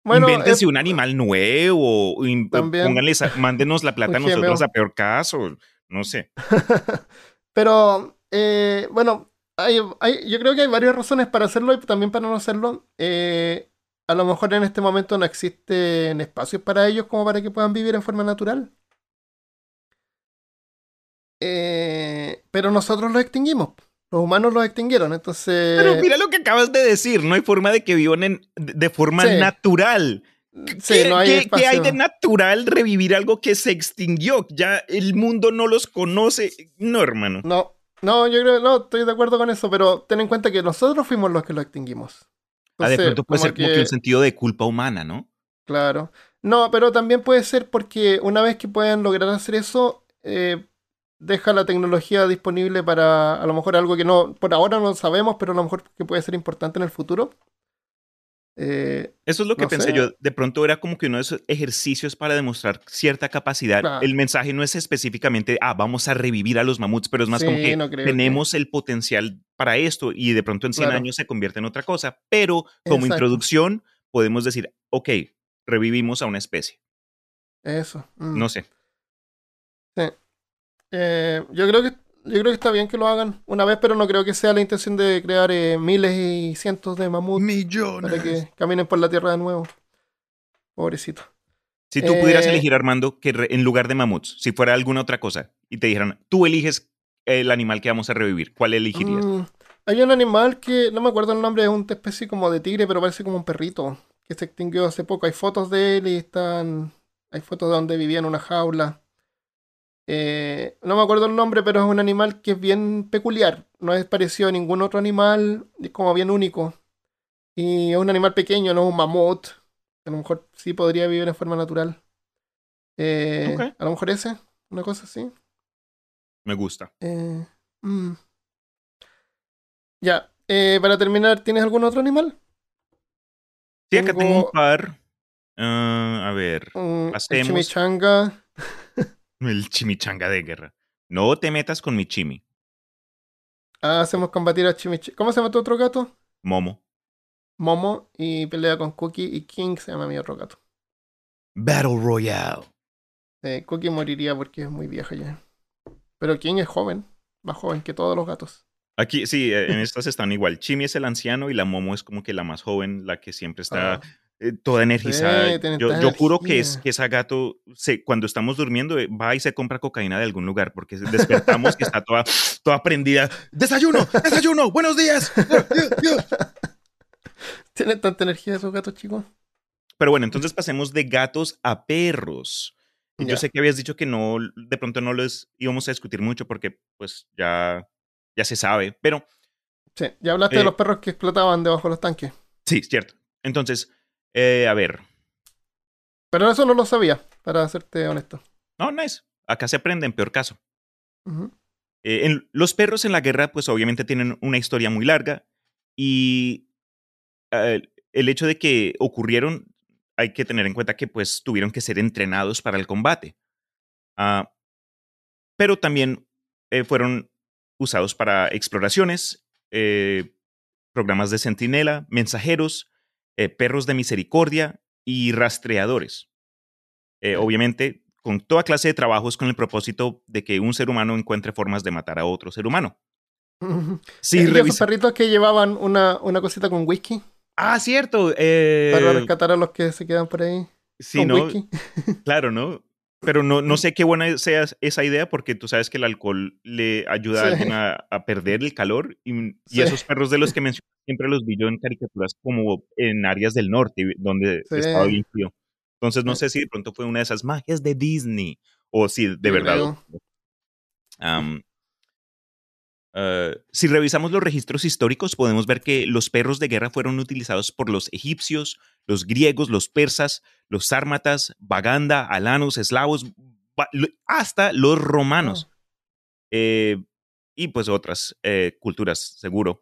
Bueno, Invéntense eh, un animal nuevo, También. pónganles a- mándenos la plata a nosotros a peor caso, no sé. pero, eh, bueno, hay, hay- yo creo que hay varias razones para hacerlo y también para no hacerlo. Eh, a lo mejor en este momento no existen espacios para ellos como para que puedan vivir en forma natural. Eh, pero nosotros los extinguimos. Los humanos los extinguieron, entonces... Pero mira lo que acabas de decir, no hay forma de que vivan en- de forma Sí. natural. sí, ¿Qué, no hay qué- qué hay espacio. de natural revivir algo que se extinguió? Ya el mundo no los conoce. No, hermano. No, no, yo creo, no, estoy de acuerdo con eso, pero ten en cuenta que nosotros fuimos los que lo extinguimos. Ah, de Entonces, pronto puede como ser como que un sentido de culpa humana, ¿no? Claro. No, pero también puede ser porque una vez que puedan lograr hacer eso, eh, deja la tecnología disponible para a lo mejor algo que no, por ahora no sabemos, pero a lo mejor que puede ser importante en el futuro. Eh, Eso es lo que No pensé sé. yo. De pronto era como que uno de esos ejercicios para demostrar cierta capacidad. Claro. El mensaje no es específicamente, ah, vamos a revivir a los mamuts, pero es más como que no creo que- tenemos el potencial para esto y de pronto en 100 Claro. años se convierte en otra cosa. Pero como Exacto. introducción podemos decir, ok, revivimos a una especie. eso. mm. No sé. Sí. Eh, yo creo que yo creo que está bien que lo hagan una vez, pero no creo que sea la intención de crear eh, miles y cientos de mamuts para que caminen por la tierra de nuevo. Pobrecito. Si tú pudieras Eh, elegir, Armando, que re- en lugar de mamuts, si fuera alguna otra cosa, y te dijeran, tú eliges el animal que vamos a revivir, ¿cuál elegirías? Mm, hay un animal que no me acuerdo el nombre, es una especie como de tigre, pero parece como un perrito que se extinguió hace poco. Hay fotos de él y están. Hay fotos de donde vivía en una jaula. Eh, no me acuerdo el nombre, pero es un animal que es bien peculiar. No es parecido a ningún otro animal, es como bien único. Y es un animal pequeño, no es un mamut. A lo mejor sí podría vivir en forma natural. Eh. A lo mejor ese, una cosa así. Me gusta. Eh, mm. Ya, eh, para terminar, ¿tienes algún otro animal? Sí, acá tengo un Tengo- par. Ah, a ver, Mm, chimichanga. El chimichanga de guerra. No te metas con mi chimi, Ah, hacemos combatir a chimichanga. ¿Cómo se llama tu otro gato? Momo. Momo y pelea con Cookie y King se llama mi otro gato. Battle Royale. Eh, Cookie moriría porque es muy vieja ya. Pero King es joven, más joven que todos los gatos. Aquí, sí, eh, en estas están igual. Chimi es el anciano y la Momo es como que la más joven, la que siempre está Ah, eh, toda energizada. Sí, yo, juro que, es, que esa gato, se, cuando estamos durmiendo, eh, va y se compra cocaína de algún lugar, porque despertamos que está toda, toda prendida. ¡Desayuno! ¡Desayuno! ¡Buenos días! Dios, Dios". Tienen tanta energía esos gatos chicos. Pero bueno, entonces pasemos de gatos a perros. Yo sé que habías dicho que no, de pronto no los íbamos a discutir mucho porque pues ya, ya se sabe, pero Sí, ya hablaste Eh, de los perros que explotaban debajo de los tanques. sí, cierto. Entonces, eh, a ver, Pero eso no lo sabía, para serte honesto. no, nice. Acá se aprende en peor caso. Eh, en- los perros en la guerra, pues obviamente tienen una historia muy larga y eh, el hecho de que ocurrieron, hay que tener en cuenta que pues tuvieron que ser entrenados para el combate. Ah, pero también eh, fueron usados para exploraciones, programas de centinela, mensajeros, eh, perros de misericordia y rastreadores. Eh, obviamente, con toda clase de trabajos con el propósito de que un ser humano encuentre formas de matar a otro ser humano. Sí, ¿Y esos perritos que llevaban una, una cosita con whisky Ah, cierto. eh, para rescatar a los que se quedan por ahí sí, con ¿no? whisky? Claro, ¿no? Pero no, no sé qué buena sea esa idea porque tú sabes que el alcohol le ayuda a alguien a, a perder el calor y, y Sí. esos perros de los que mencioné siempre los vi yo en caricaturas como en áreas del norte donde Sí. estaba bien frío. Entonces no Sí. sé si de pronto fue una de esas magias de Disney o si de Yo verdad. eh, si revisamos los registros históricos, podemos ver que los perros de guerra fueron utilizados por los egipcios, los griegos, los persas, los sármatas, Baganda, alanos, eslavos, hasta los romanos. Eh, y pues otras eh, culturas, seguro.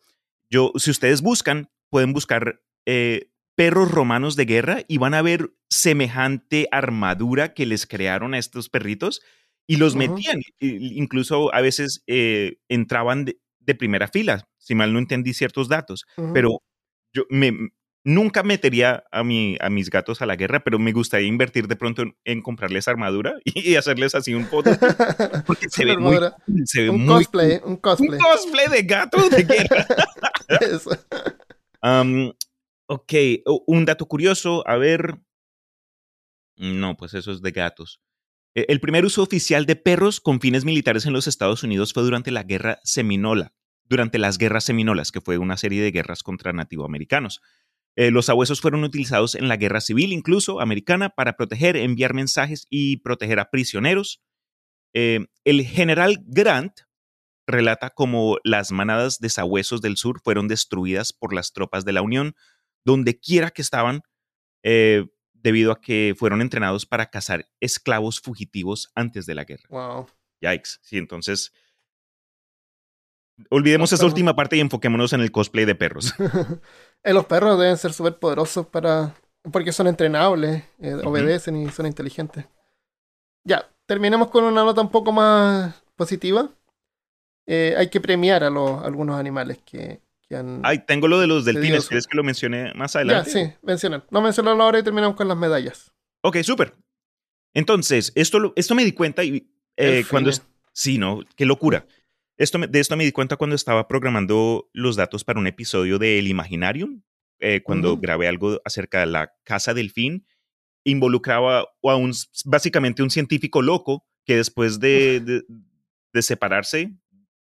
Yo, si ustedes buscan, pueden buscar eh, perros romanos de guerra y van a ver semejante armadura que les crearon a estos perritos y los metían. Incluso a veces eh, entraban de, de primera fila, si mal no entendí ciertos datos. Pero yo me, nunca metería a, mi, a mis gatos a la guerra, pero me gustaría invertir de pronto en, en comprarles armadura y hacerles así un foto. Porque se ve muy, se ve un muy cosplay, un un cosplay. de gato de guerra. Ok, un dato curioso, a ver. No, pues eso es de gatos. Eh, El primer uso oficial de perros con fines militares en los Estados Unidos fue durante la Guerra Seminola, durante las Guerras Seminolas, que fue una serie de guerras contra nativoamericanos. Eh, los sabuesos fueron utilizados en la Guerra Civil, incluso americana, para proteger, enviar mensajes y proteger a prisioneros. Eh, el general Grant relata cómo las manadas de sabuesos del sur fueron destruidas por las tropas de la Unión, donde quiera que estaban, eh, debido a que fueron entrenados para cazar esclavos fugitivos antes de la guerra. Wow. Yikes. Sí, entonces. Olvidemos Los esa perros. última parte y enfoquémonos en el cosplay de perros. Eh, los perros deben ser súper poderosos para. Porque son entrenables, eh, obedecen y son inteligentes. Ya, terminemos con una nota un poco más positiva. Eh, hay que premiar a los a algunos animales que, que han. Ay, tengo lo de los delfines. ¿Quieres que lo mencione más ya, adelante? sí, mencionar. No mencionarlo ahora y terminamos con las medallas. Ok, súper. Entonces, esto, esto me di cuenta y cuando... es- Sí, ¿no? Qué locura. Esto, me- de esto me di cuenta cuando estaba programando los datos para un episodio de El Imaginarium, eh, cuando Ujú. grabé algo acerca de la Casa Delfín. Involucraba a un, básicamente un científico loco que después de, de- de separarse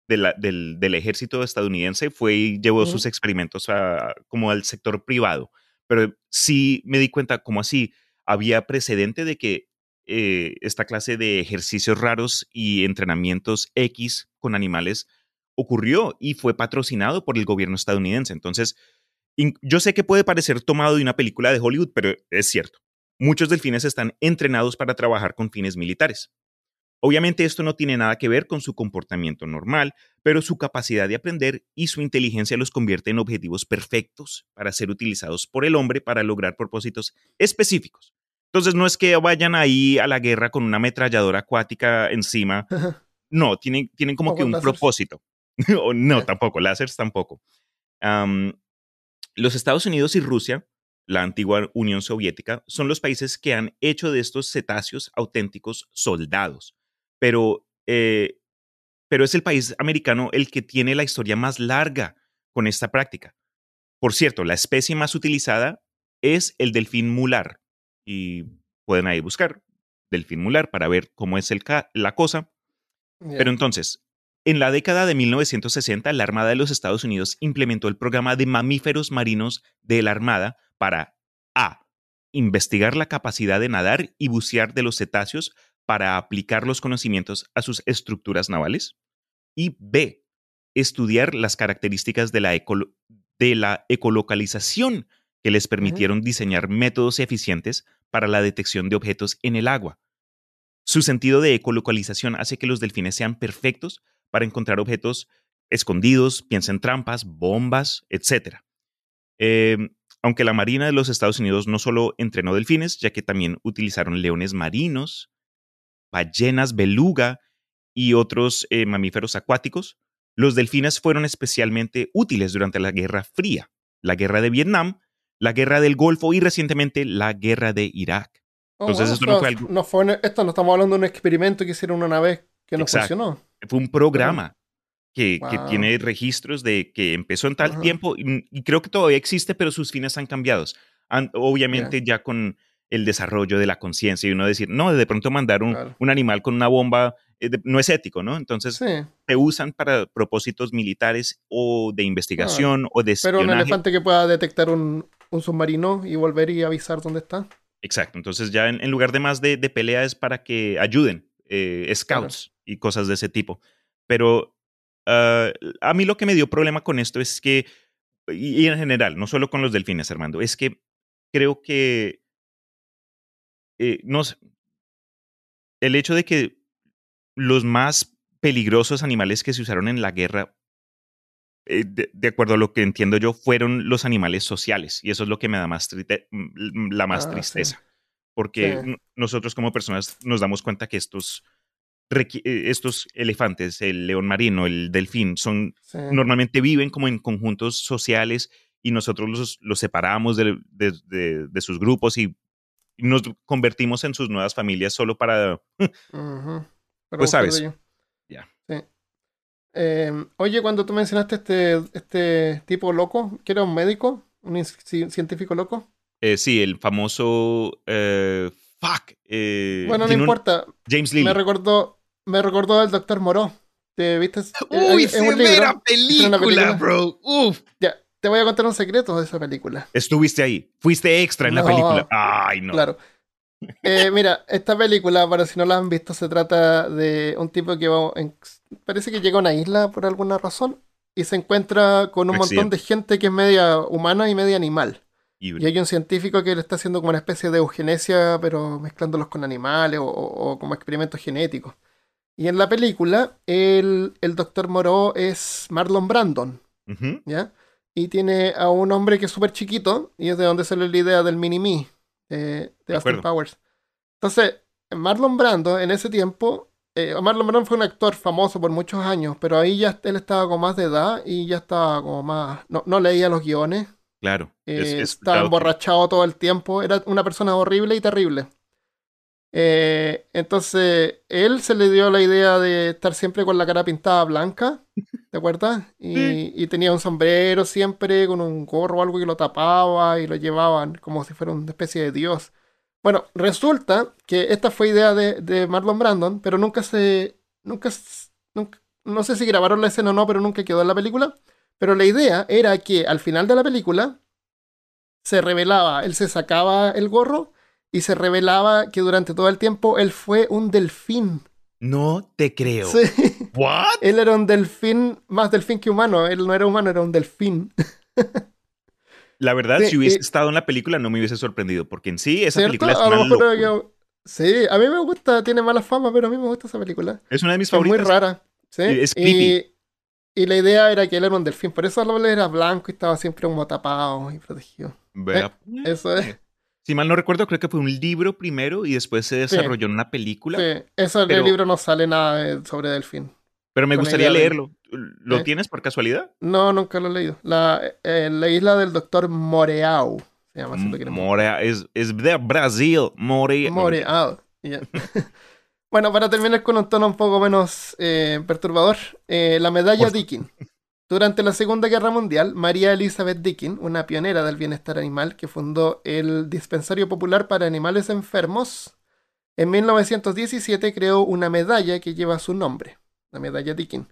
de la- del, del ejército estadounidense fue y llevó sus experimentos a- como al sector privado. Pero sí me di cuenta como así había precedente de que eh, esta clase de ejercicios raros y entrenamientos X con animales ocurrió y fue patrocinado por el gobierno estadounidense. Entonces, yo sé que puede parecer tomado de una película de Hollywood, pero es cierto. Muchos delfines están entrenados para trabajar con fines militares. Obviamente esto no tiene nada que ver con su comportamiento normal, pero su capacidad de aprender y su inteligencia los convierte en objetivos perfectos para ser utilizados por el hombre para lograr propósitos específicos. Entonces no es que vayan ahí a la guerra con una ametralladora acuática encima. No, tienen, tienen como que un láseres. propósito. o no, tampoco, láseres tampoco. Am, los Estados Unidos y Rusia, la antigua Unión Soviética, son los países que han hecho de estos cetáceos auténticos soldados. Pero, eh, pero es el país americano el que tiene la historia más larga con esta práctica. Por cierto, la especie más utilizada es el delfín mular. Y pueden ahí buscar delfín mular para ver cómo es el la cosa. Pero entonces, en la década de 1960, la Armada de los Estados Unidos implementó el programa de mamíferos marinos de la Armada para A. Investigar la capacidad de nadar y bucear de los cetáceos para aplicar los conocimientos a sus estructuras navales. Y B. Estudiar las características de la, de la ecolocalización que les permitieron diseñar métodos eficientes para la detección de objetos en el agua. Su sentido de ecolocalización hace que los delfines sean perfectos para encontrar objetos escondidos, piensa en trampas, bombas, etc. Eh, aunque la Marina de los Estados Unidos no solo entrenó delfines, ya que también utilizaron leones marinos, ballenas beluga y otros eh, mamíferos acuáticos, los delfines fueron especialmente útiles durante la Guerra Fría, la Guerra de Vietnam, la Guerra del Golfo y recientemente la Guerra de Irak. Oh, entonces bueno, esto no fue algo- no fue esto no estamos hablando de un experimento que hicieron una vez que no Exacto. funcionó. Fue un programa que, que tiene registros de que empezó en tal Ajá. tiempo y, y creo que todavía existe, pero sus fines han cambiado. Han- obviamente ya con el desarrollo de la conciencia y uno decir, no, de pronto mandar un, Claro. un animal con una bomba eh, de- no es ético, ¿no? Entonces Sí, se usan para propósitos militares o de investigación o de pero un espionaje. elefante que pueda detectar un, un submarino y volver y avisar dónde está. Exacto. Entonces ya en, en lugar de más de, de pelea es para que ayuden, eh, scouts y cosas de ese tipo. Pero ah, a mí lo que me dio problema con esto es que, y, y en general, no solo con los delfines, Armando, es que creo que eh, no sé, el hecho de que los más peligrosos animales que se usaron en la guerra, de, de acuerdo a lo que entiendo yo, fueron los animales sociales. Y eso es lo que me da más mm, la más Ah, sí. tristeza. Porque Sí. nosotros como personas nos damos cuenta que estos, eh, estos elefantes, el león marino, el delfín, son Sí. normalmente viven como en conjuntos sociales y nosotros los, los separamos de, de- sus grupos y nos convertimos en sus nuevas familias solo para... Pues sabes. Eh, oye, cuando tú mencionaste este, este tipo loco, que era un médico, un científico loco. eh, sí, el famoso... eh, fuck. eh, bueno, no un- importa. James Lilly. Me recordó, me recordó al doctor Moró. ¿Te viste? Uy, Es- un libro. Película, película. bro. Uf. Ya, te voy a contar un secreto de esa película. Estuviste ahí. Fuiste extra en la película. Ay, no. Claro. Eh, mira, esta película, para si no la han visto, se trata de un tipo que va en- parece que llega a una isla por alguna razón y se encuentra con un montón de gente que es media humana y media animal. Y- Y hay un científico que le está haciendo como una especie de eugenesia, pero mezclándolos con animales o, como experimentos genéticos. Y en la película, el, el doctor Moreau es Marlon Brandon. ¿ya? Y tiene a un hombre que es súper chiquito, y es de donde sale la idea del mini-me, eh, de De Austin. Powers. Entonces, Marlon Brando en ese tiempo, eh, Marlon Brando fue un actor famoso por muchos años, pero ahí ya él estaba con más de edad y ya estaba como más, no, no leía los guiones, Claro. eh, Es- estaba emborrachado todo el tiempo, era una persona horrible y terrible. Eh, entonces, él se le dio la idea de estar siempre con la cara pintada blanca, ¿te acuerdas? Y, y tenía un sombrero siempre con un gorro o algo que lo tapaba y lo llevaban como si fuera una especie de dios. Bueno, resulta que esta fue idea de, de Marlon Brandon, pero nunca se. Nunca- No sé si grabaron la escena o no, pero nunca quedó en la película. Pero la idea era que al final de la película se revelaba, él se sacaba el gorro y se revelaba que durante todo el tiempo él fue un delfín. No te creo. Sí, ¿What? él era un delfín, más delfín que humano. Él no era humano, era un delfín. La verdad, Sí, si hubiese estado en la película no me hubiese sorprendido, porque en sí esa ¿Cierto? película es una, locura. Sí, a mí me gusta, tiene mala fama, pero a mí me gusta esa película. Es una de mis Es muy favoritas. rara. ¿sí? Y es y, creepy. y la idea era que él era un delfín, por eso él era blanco y estaba siempre como tapado y protegido. Vea. Eso es. Si mal no recuerdo, creo que fue un libro primero y después se desarrolló en una película. Sí, eso en el libro no sale nada sobre delfín. Pero me gustaría leerlo. ¿Lo Sí. tienes por casualidad? No, nunca lo he leído. La, eh, la isla del doctor Moreau. Se llama así lo queremos. Morea, es, es de Brasil. Morea. Moreau. ya. bueno, para terminar con un tono un poco menos eh, perturbador, eh, la medalla Dickin. Durante la Segunda Guerra Mundial, María Elizabeth Dickin, una pionera del bienestar animal que fundó el Dispensario Popular para Animales Enfermos, en 1917 creó una medalla que lleva su nombre, la medalla Dickin,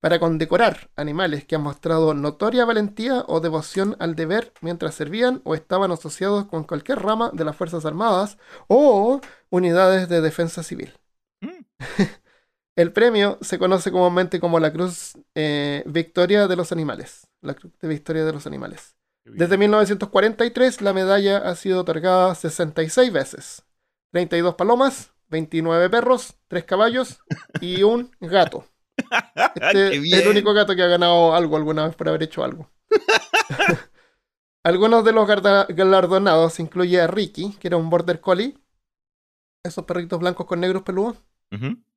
para condecorar animales que han mostrado notoria valentía o devoción al deber mientras servían o estaban asociados con cualquier rama de las Fuerzas Armadas o unidades de defensa civil. Mm. El premio se conoce comúnmente como la Cruz eh, Victoria de los Animales. La Cruz de Victoria de los Animales. Desde 1943 la medalla ha sido otorgada 66 veces. 32 palomas, 29 perros, 3 caballos y un gato. Este ¡Qué es el único gato que ha ganado algo alguna vez por haber hecho algo. Algunos de los galardonados incluye a Ricky, que era un border collie. Esos perritos blancos con negros peludos.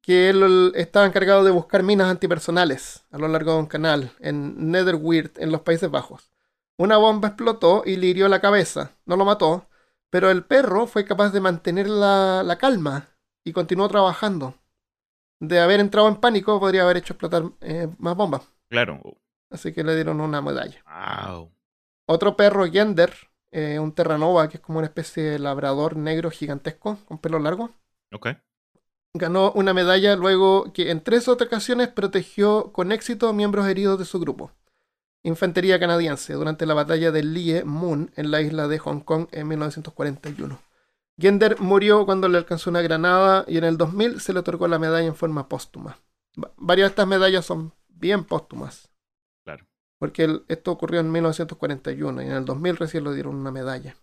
Que él estaba encargado de buscar minas antipersonales a lo largo de un canal en Netherweird, en los Países Bajos. Una bomba explotó y le hirió la cabeza. No lo mató, pero el perro fue capaz de mantener la, la calma y continuó trabajando. De haber entrado en pánico, podría haber hecho explotar eh, más bombas. Claro. Así que le dieron una medalla. Wow. Otro perro, Gender, eh, un Terranova, que es como una especie de labrador negro gigantesco con pelo largo, Ok. ganó una medalla luego que en tres ocasiones protegió con éxito a miembros heridos de su grupo. Infantería canadiense durante la batalla de Lie Moon en la isla de Hong Kong en 1941. Gender murió cuando le alcanzó una granada y en el 2000 se le otorgó la medalla en forma póstuma. Va- varias de estas medallas son bien póstumas. Claro. Porque el- esto ocurrió en 1941 y en el 2000 recién le dieron una medalla.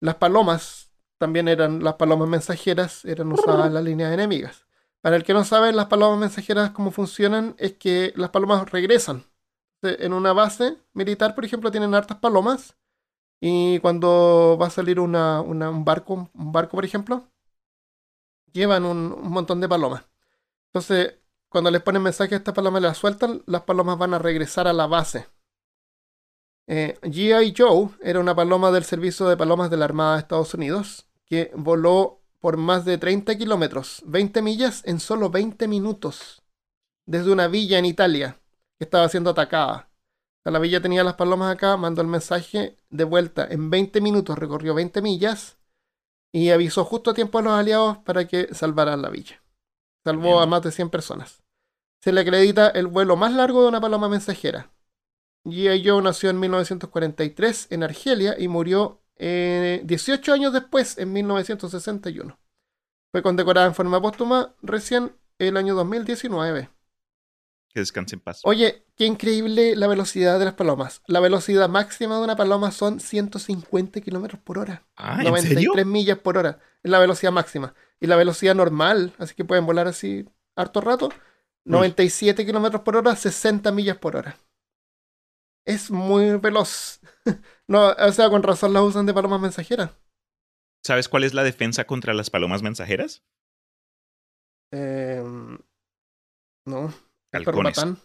Las palomas también eran las palomas mensajeras, eran usadas en las líneas enemigas. Para el que no sabe, las palomas mensajeras cómo funcionan es que las palomas regresan. En una base militar, por ejemplo, tienen hartas palomas y cuando va a salir una- un barco, un barco, por ejemplo, llevan un, un montón de palomas. Entonces, cuando les ponen mensaje a estas palomas y las sueltan, las palomas van a regresar a la base. Eh, G.I. Joe era una paloma del servicio de palomas de la Armada de Estados Unidos que voló por más de 30 kilómetros, 20 millas en solo 20 minutos, desde una villa en Italia que estaba siendo atacada. La villa tenía las palomas acá, mandó el mensaje de vuelta en 20 minutos, recorrió 20 millas y avisó justo a tiempo a los aliados para que salvaran la villa. Salvó Bien. a más de 100 personas. Se le acredita el vuelo más largo de una paloma mensajera. G.I. Joe nació en 1943 en Argelia y murió eh, 18 años después, en 1961. Fue condecorada en forma póstuma recién el año 2019. Que descanse en paz. Oye, qué increíble la velocidad de las palomas. La velocidad máxima de una paloma son 150 kilómetros por hora. Ah, ¿en 93 serio? millas por hora. Es la velocidad máxima. Y la velocidad normal, así que pueden volar así harto rato, 97 kilómetros por hora, 60 millas por hora. Es muy veloz. no, o sea, con razón la usan de palomas mensajeras. ¿Sabes cuál es la defensa contra las palomas mensajeras? Eh, no. Patán.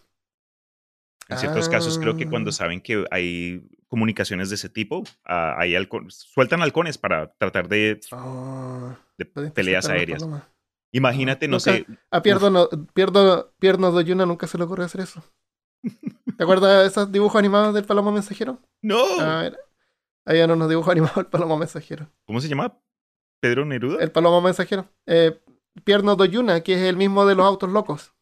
En ciertos casos creo que Ah. cuando saben que hay comunicaciones de ese tipo, ah, hay halcon- sueltan halcones para tratar de, Ah, de peleas aéreas. Imagínate, no sé, A Pierdo, no, Pierdo, Pierno Doyuna nunca se le ocurre hacer eso. ¿Te acuerdas de esos dibujos animados del palomo mensajero? no. A ver. Había unos dibujos animados del palomo mensajero. ¿Cómo se llama? ¿Pedro Neruda? El palomo mensajero. Eh, Pierno Doyuna, que es el mismo de los autos locos.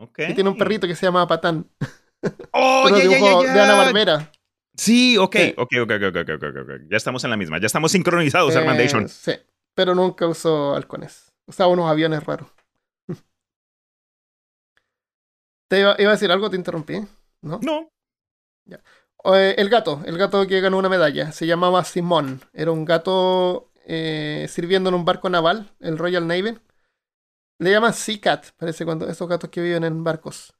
Ok. Que tiene un perrito que se llama Patán. ¡Oh, ya, ya, ya, ya! de Ana Barbera. Sí, ok, Sí. ok, ok, ok, ok, ok, ok. Ya estamos en la misma. Ya estamos sincronizados, Armandation. sí, pero nunca usó halcones. Usaba unos aviones raros. Te iba, iba a decir algo, te interrumpí. ¿No? No. Eh, el gato, el gato que ganó una medalla, se llamaba Simón. Era un gato eh, sirviendo en un barco naval, el Royal Navy. Le llaman Sea Cat, parece, cuando esos gatos que viven en barcos.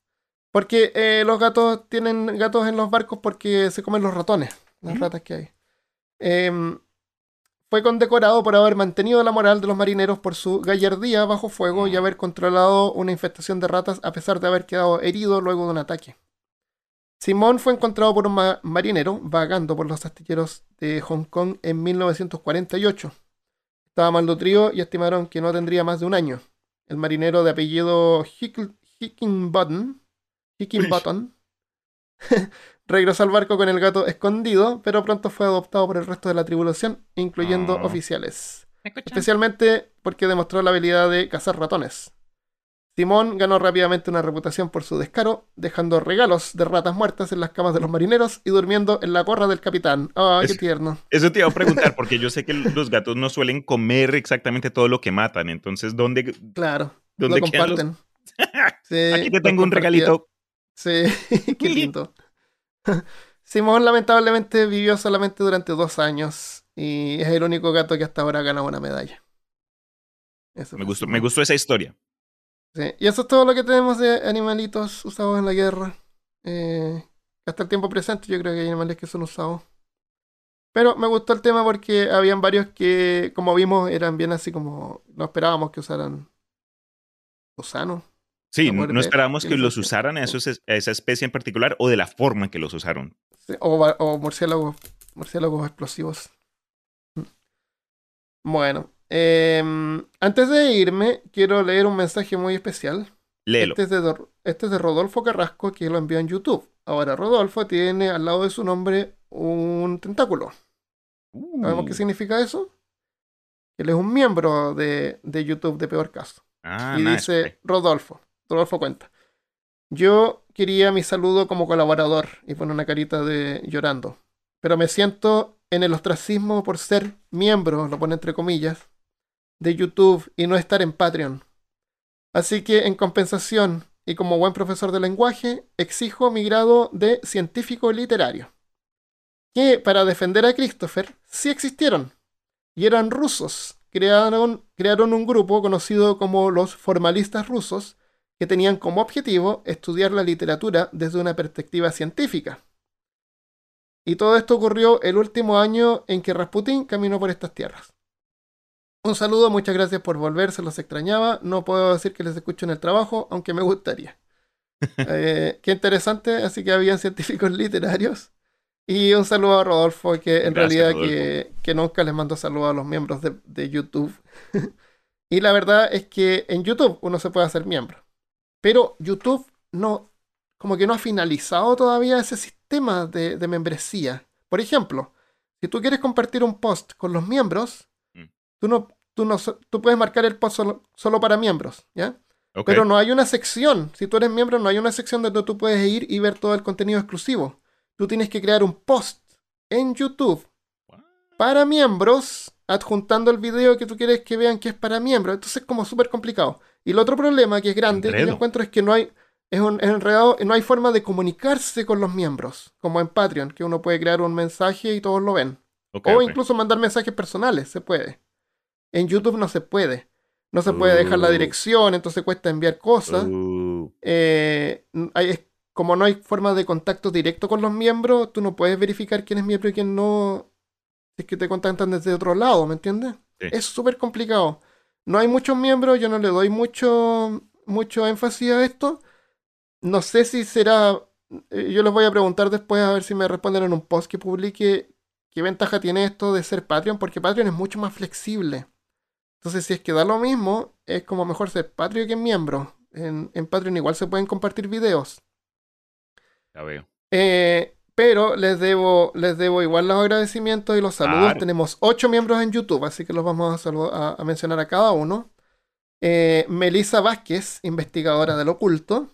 Porque eh, los gatos tienen gatos en los barcos porque se comen los ratones, las Mm. ratas que hay. Em, fue condecorado por haber mantenido la moral de los marineros por su gallardía bajo fuego y haber controlado una infestación de ratas a pesar de haber quedado herido luego de un ataque. Simón fue encontrado por un ma- marinero vagando por los astilleros de Hong Kong en 1948. Estaba malnutrido y estimaron que no tendría más de un año. El marinero de apellido Hickl- Hickinbottom, Hickinbottom Regresó al barco con el gato escondido, pero pronto fue adoptado por el resto de la tripulación, incluyendo Oh. oficiales. Especialmente porque demostró la habilidad de cazar ratones. Simón ganó rápidamente una reputación por su descaro, dejando regalos de ratas muertas en las camas de los marineros y durmiendo en la gorra del capitán. ¡Ay, qué Es- tierno! Eso te iba a preguntar, porque yo sé que los gatos no suelen comer exactamente todo lo que matan. Entonces, ¿dónde, Claro, dónde lo los- comparten. Sí, Aquí te tengo un regalito. Sí, qué lindo. Simón lamentablemente vivió solamente durante dos años y es el único gato que hasta ahora ha ganado una medalla. Eso Me gustó, me gustó esa historia. Sí, Y eso es todo lo que tenemos de animalitos usados en la guerra. Eh, hasta el tiempo presente yo creo que hay animales que son usados. Pero me gustó el tema porque habían varios que, como vimos, eran bien así como no esperábamos que usaran gusanos. Sí, no, esperábamos que los usaran a, esos- a esa especie en particular o de la forma en que los usaron. Sí, O, o murciélagos, murciélagos explosivos. Mm. Bueno, em, antes de irme, quiero leer un mensaje muy especial. Léelo. Este es, de, este es de Rodolfo Carrasco, que lo envió en YouTube. Ahora, Rodolfo tiene al lado de su nombre un tentáculo. ¿Sabemos qué Uh, significa eso? Él es un miembro de, de YouTube de Peor Caso. ah, y nice, dice. Rodolfo. Rodolfo cuenta. Yo quería mi saludo como colaborador y pone una carita de llorando. Pero me siento en el ostracismo por ser miembro, lo pone entre comillas, de YouTube y no estar en Patreon. Así que en compensación y como buen profesor de lenguaje, exijo mi grado de científico literario. Que para defender a Christopher sí existieron. Y eran rusos. Crearon, crearon un grupo conocido como los formalistas rusos que tenían como objetivo estudiar la literatura desde una perspectiva científica. Y todo esto ocurrió el último año en que Rasputin caminó por estas tierras. Un saludo, muchas gracias por volver, se los extrañaba. No puedo decir que les escucho en el trabajo, aunque me gustaría. Eh, qué interesante, así que habían científicos literarios. Y un saludo a Rodolfo, que en Gracias, realidad que, que nunca les mando saludos a los miembros de, de YouTube. y la verdad es que en YouTube uno se puede hacer miembro. Pero YouTube no, como que no ha finalizado todavía ese sistema de, de membresía. Por ejemplo, si tú quieres compartir un post con los miembros. Tú no, tú no, tú puedes marcar el post solo, solo para miembros, ¿ya? Ok. Pero no hay una sección. Si tú eres miembro, no hay una sección donde tú puedes ir y ver todo el contenido exclusivo. Tú tienes que crear un post en YouTube para miembros, adjuntando el video que tú quieres que vean que es para miembros. Entonces es como súper complicado. Y el otro problema que es grande, que yo encuentro es que no hay, es un es enredado, no hay forma de comunicarse con los miembros, como en Patreon, que uno puede crear un mensaje y todos lo ven. O incluso mandar mensajes personales, se puede. En YouTube no se puede. No se puede dejar la Uh. dirección, entonces cuesta enviar cosas. Uh, Eh, hay- como no hay forma de contacto directo con los miembros, tú no puedes verificar quién es miembro y quién no. Si es que te contactan desde otro lado, ¿me entiendes? Sí. Es súper complicado. No hay muchos miembros, yo no le doy mucho, mucho énfasis a esto. No sé si será. eh, Yo les voy a preguntar después a ver si me responden en un post que publique qué ventaja tiene esto de ser Patreon, porque Patreon es mucho más flexible. Entonces, si es que da lo mismo, es como mejor ser Patreon que miembro. En, en Patreon igual se pueden compartir videos. ya veo. Eh, pero les debo, les debo igual los agradecimientos y los saludos. Claro. Tenemos ocho miembros en YouTube, así que los vamos a, salu- a- a mencionar a cada uno. Eh, Melissa Vázquez, investigadora del oculto.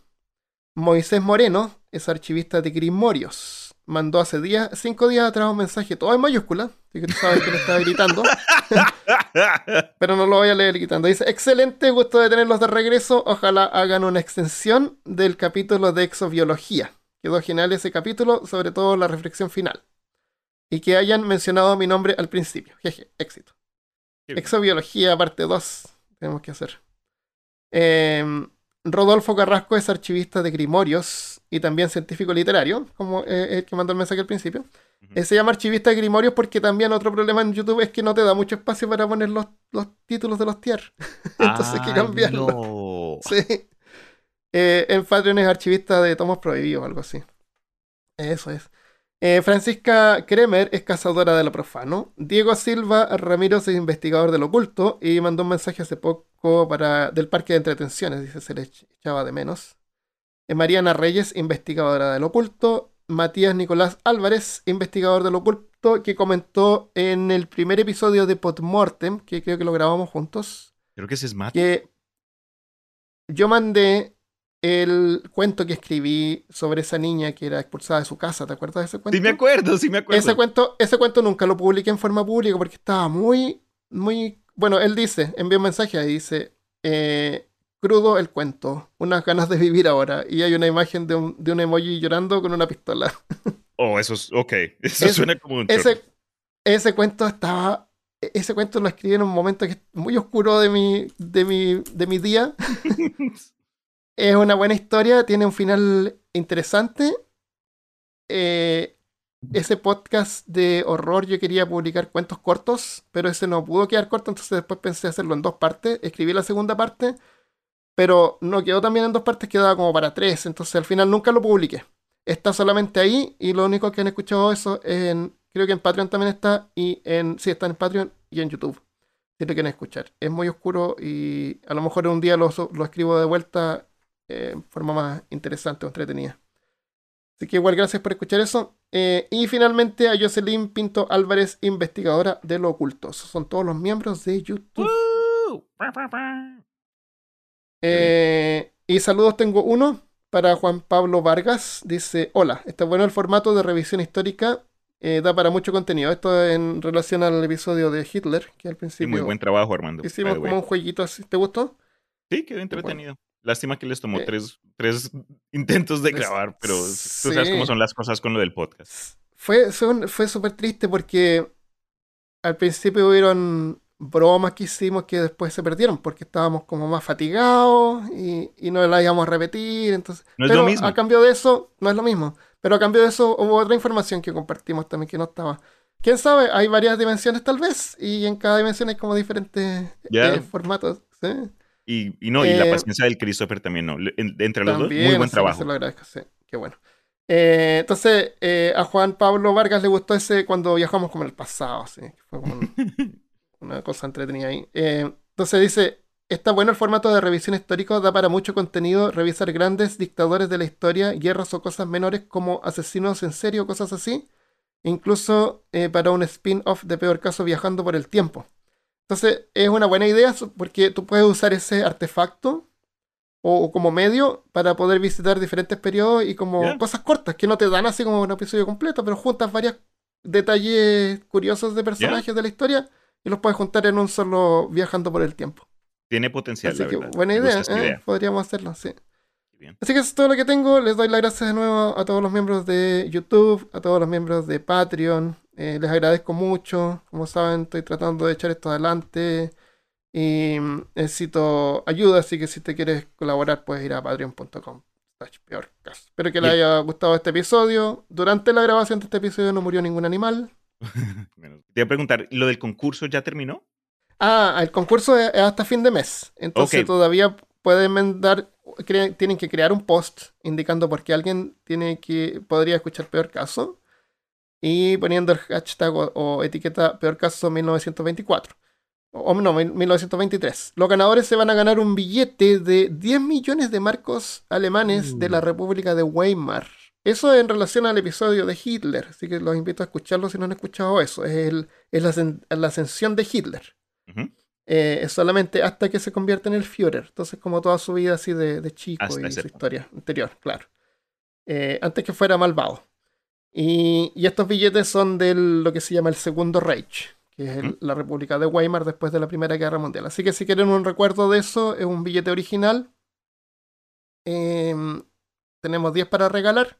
Moisés Moreno, es archivista de Grimorios. Mandó hace días, cinco días atrás un mensaje todo en mayúscula, así que tú sabes que le estaba gritando. pero no lo voy a leer gritando. Dice, excelente, gusto de tenerlos de regreso. Ojalá hagan una extensión del capítulo de exobiología. Quedó genial ese capítulo, sobre todo la reflexión final. Y que hayan mencionado mi nombre al principio. Jeje, éxito. Exobiología, parte 2. Tenemos que hacer. Em, Rodolfo Carrasco es archivista de Grimorios y también científico literario, como eh, el que mandó el mensaje al principio. Eh, se llama archivista de Grimorios porque también otro problema en YouTube es que no te da mucho espacio para poner los, los títulos de los tier. Entonces hay que cambiarlo. no. Sí. Eh, en Patreon es archivista de tomos prohibidos o algo así. Eso es. Eh, Francisca Kremer es cazadora de lo profano. Diego Silva Ramiro es investigador del oculto y mandó un mensaje hace poco para del parque de entretenciones. Dice se le ech- echaba de menos. Eh, Mariana Reyes, investigadora del oculto. Matías Nicolás Álvarez, investigador del oculto, que comentó en el primer episodio de Podmortem, que creo que lo grabamos juntos, Creo que ese es Matt. que yo mandé el cuento que escribí sobre esa niña que era expulsada de su casa. ¿Te acuerdas de ese cuento? Sí me acuerdo, sí me acuerdo. Ese cuento, ese cuento nunca lo publiqué en forma pública porque estaba muy, muy. Bueno, él dice, envió un mensaje y dice: eh, crudo el cuento, unas ganas de vivir ahora. Y hay una imagen de un, de un emoji llorando con una pistola. Oh, eso es, ok. Eso Ese- suena como un. Ese, ese cuento estaba. Ese cuento lo escribí en un momento que es muy oscuro de mi, de mi, de mi día. Es una buena historia, tiene un final interesante. Eh, ese podcast de horror yo quería publicar cuentos cortos, pero ese no pudo quedar corto, entonces después pensé hacerlo en dos partes. Escribí la segunda parte, pero no quedó también en dos partes, quedaba como para tres, entonces al final nunca lo publiqué. Está solamente ahí y lo único que han escuchado eso es en, creo que en Patreon también está y en, sí, está en Patreon y en YouTube. Si lo quieren escuchar. Es muy oscuro y a lo mejor un día lo, lo escribo de vuelta en forma más interesante o entretenida. Así que igual gracias por escuchar eso. Eh, y finalmente a Jocelyn Pinto Álvarez, investigadora de lo oculto. Esos son todos los miembros de YouTube. Eh, y saludos tengo uno para Juan Pablo Vargas. Dice, hola, está bueno el formato de revisión histórica. eh, da para mucho contenido. Esto en relación al episodio de Hitler, que al Sí, principio muy buen trabajo, Armando. hicimos como un jueguito así. ¿Te gustó? Sí, quedó entretenido. Lástima que les tomó Eh, tres, tres intentos de grabar, pero tú sí. sabes cómo son las cosas con lo del podcast. Fue, súper triste porque al principio hubieron bromas que hicimos que después se perdieron porque estábamos como más fatigados y, y no las íbamos a repetir. Entonces, No es pero lo mismo. a cambio de eso, no es lo mismo. Pero a cambio de eso hubo otra información que compartimos también que no estaba. Quién sabe, hay varias dimensiones tal vez y en cada dimensión hay como diferentes Ya. eh, formatos. ¿sí? Y, y no, y la Eh, paciencia del Christopher también, ¿no? Entre los dos, muy buen trabajo. Se lo agradezco, sí. Qué bueno. Eh, entonces, eh, a Juan Pablo Vargas le gustó ese cuando viajamos como en el pasado, sí. Fue como un- una cosa entretenida ahí. Entonces dice, está bueno el formato de revisión histórico, da para mucho contenido, revisar grandes dictadores de la historia, guerras o cosas menores como asesinos en serio, cosas así. Incluso eh, para un spin-off de peor caso viajando por el tiempo. Entonces es una buena idea porque tú puedes usar ese artefacto o, o como medio para poder visitar diferentes periodos y como cosas cortas que no te dan así como un episodio completo, pero juntas varios detalles curiosos de personajes de la historia y los puedes juntar en un solo viajando por el tiempo. Tiene potencial, Así la que verdad. buena idea, ¿eh? idea. podríamos hacerlo, sí. Bien. Así que eso es todo lo que tengo. Les doy las gracias de nuevo a todos los miembros de YouTube, a todos los miembros de Patreon. Eh, les agradezco mucho. Como saben, estoy tratando de echar esto adelante y mm, necesito ayuda, así que si te quieres colaborar puedes ir a patreon.com. Espero que les haya gustado este episodio. Durante la grabación de este episodio no murió ningún animal. Te iba a preguntar, ¿lo del concurso ya terminó? Ah, el concurso es hasta fin de mes. Entonces todavía pueden mandar, tienen que crear un post indicando por qué alguien tiene que podría escuchar peor caso y poniendo el hashtag o, o etiqueta peor caso 1924. O, no, mil- 1923. Los ganadores se van a ganar un billete de 10 millones de marcos alemanes de la República de Weimar. Eso en relación al episodio de Hitler, así que los invito a escucharlo si no han escuchado eso. Es, el, es la, ascen- la ascensión de Hitler eh, es solamente hasta que se convierte en el Führer. Entonces, como toda su vida así de, de chico Hasta y su historia anterior, claro. Eh, antes que fuera malvado. Y, y estos billetes son de lo que se llama el Segundo Reich, que es el- la República de Weimar después de la Primera Guerra Mundial. Así que si quieren un recuerdo de eso, es un billete original. Em, tenemos 10 para regalar.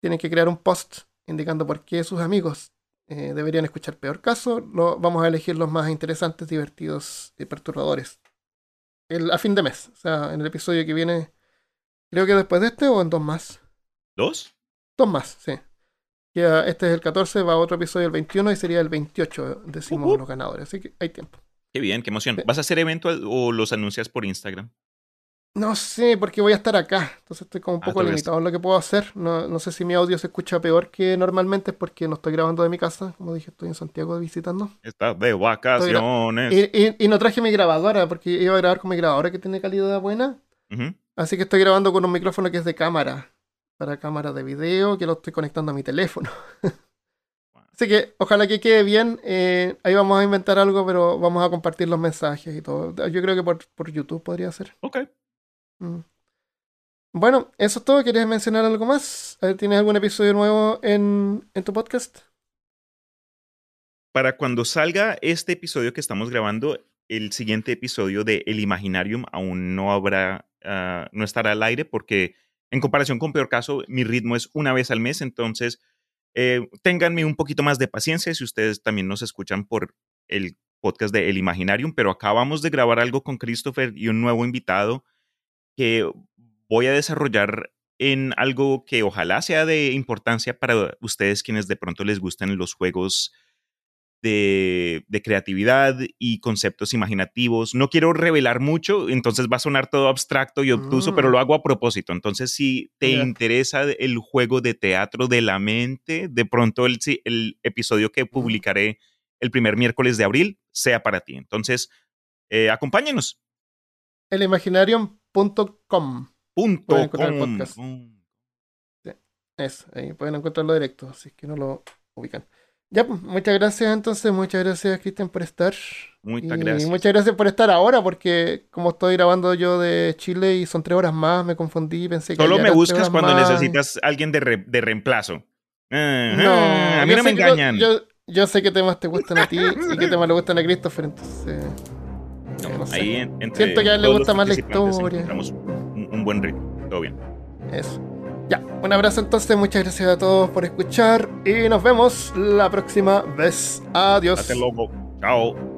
Tienen que crear un post indicando por qué sus amigos eh, deberían escuchar peor caso. Lo, vamos a elegir los más interesantes, divertidos y perturbadores. El, a fin de mes. O sea, en el episodio que viene. Creo que después de este o en dos más. ¿Dos? Dos más, sí. Ya, este es el 14, va a otro episodio el 21 y sería el 28, decimos Ujú. los ganadores. Así que hay tiempo. Qué bien, qué emoción. Sí. ¿Vas a hacer evento o los anuncias por Instagram? No sé, porque voy a estar acá. Entonces estoy como un Ah, poco limitado en lo que puedo hacer. No, no sé si mi audio se escucha peor que normalmente, es porque no estoy grabando de mi casa. Como dije, estoy en Santiago visitando. Está de vacaciones. Y, y- y no traje mi grabadora, porque iba a grabar con mi grabadora que tiene calidad buena. Así que estoy grabando con un micrófono que es de cámara. Para cámara de video que lo estoy conectando a mi teléfono. Así que ojalá que quede bien. Eh, ahí vamos a inventar algo, pero vamos a compartir los mensajes y todo. Yo creo que por, por YouTube podría ser. Ok. Mm. Bueno, eso es todo. ¿Quieres mencionar algo más? A ver, ¿Tienes algún episodio nuevo en, en tu podcast? Para cuando salga este episodio que estamos grabando, el siguiente episodio de El Imaginarium aún no habrá, ah, no estará al aire porque en comparación con Peor Caso, mi ritmo es una vez al mes, entonces eh, ténganme un poquito más de paciencia si ustedes también nos escuchan por el podcast de El Imaginarium, pero acabamos de grabar algo con Christopher y un nuevo invitado que voy a desarrollar en algo que ojalá sea de importancia para ustedes quienes de pronto les gustan los juegos de, creatividad y conceptos imaginativos. No quiero revelar mucho, entonces va a sonar todo abstracto y obtuso, pero Mm. lo hago a propósito. Entonces, si te interesa el juego de teatro de la mente, de pronto el, si- el episodio que publicaré el primer miércoles de abril sea para ti. Entonces, eh, acompáñenos. Elimaginarium.com. Punto Pueden encontrar el com. podcast. Mm. Eso, ahí pueden encontrarlo directo, así que no lo ubican. Ya, pues, muchas gracias entonces, muchas gracias Cristian por estar. Muchas Y gracias. muchas gracias por estar ahora, porque como estoy grabando yo de Chile y son tres horas más, me confundí, pensé que Solo me buscas cuando más. necesitas alguien de, re- de reemplazo. No, a mí no me engañan. Yo, yo sé qué temas te gustan a ti y qué temas le gustan a Christopher, entonces. eh, no sé. Ahí en- entre Siento que a él le gusta más la historia. un, un buen ritmo. Todo bien. Eso. Ya, un abrazo entonces, muchas gracias a todos por escuchar y nos vemos la próxima vez. Adiós. Hasta luego. Chao.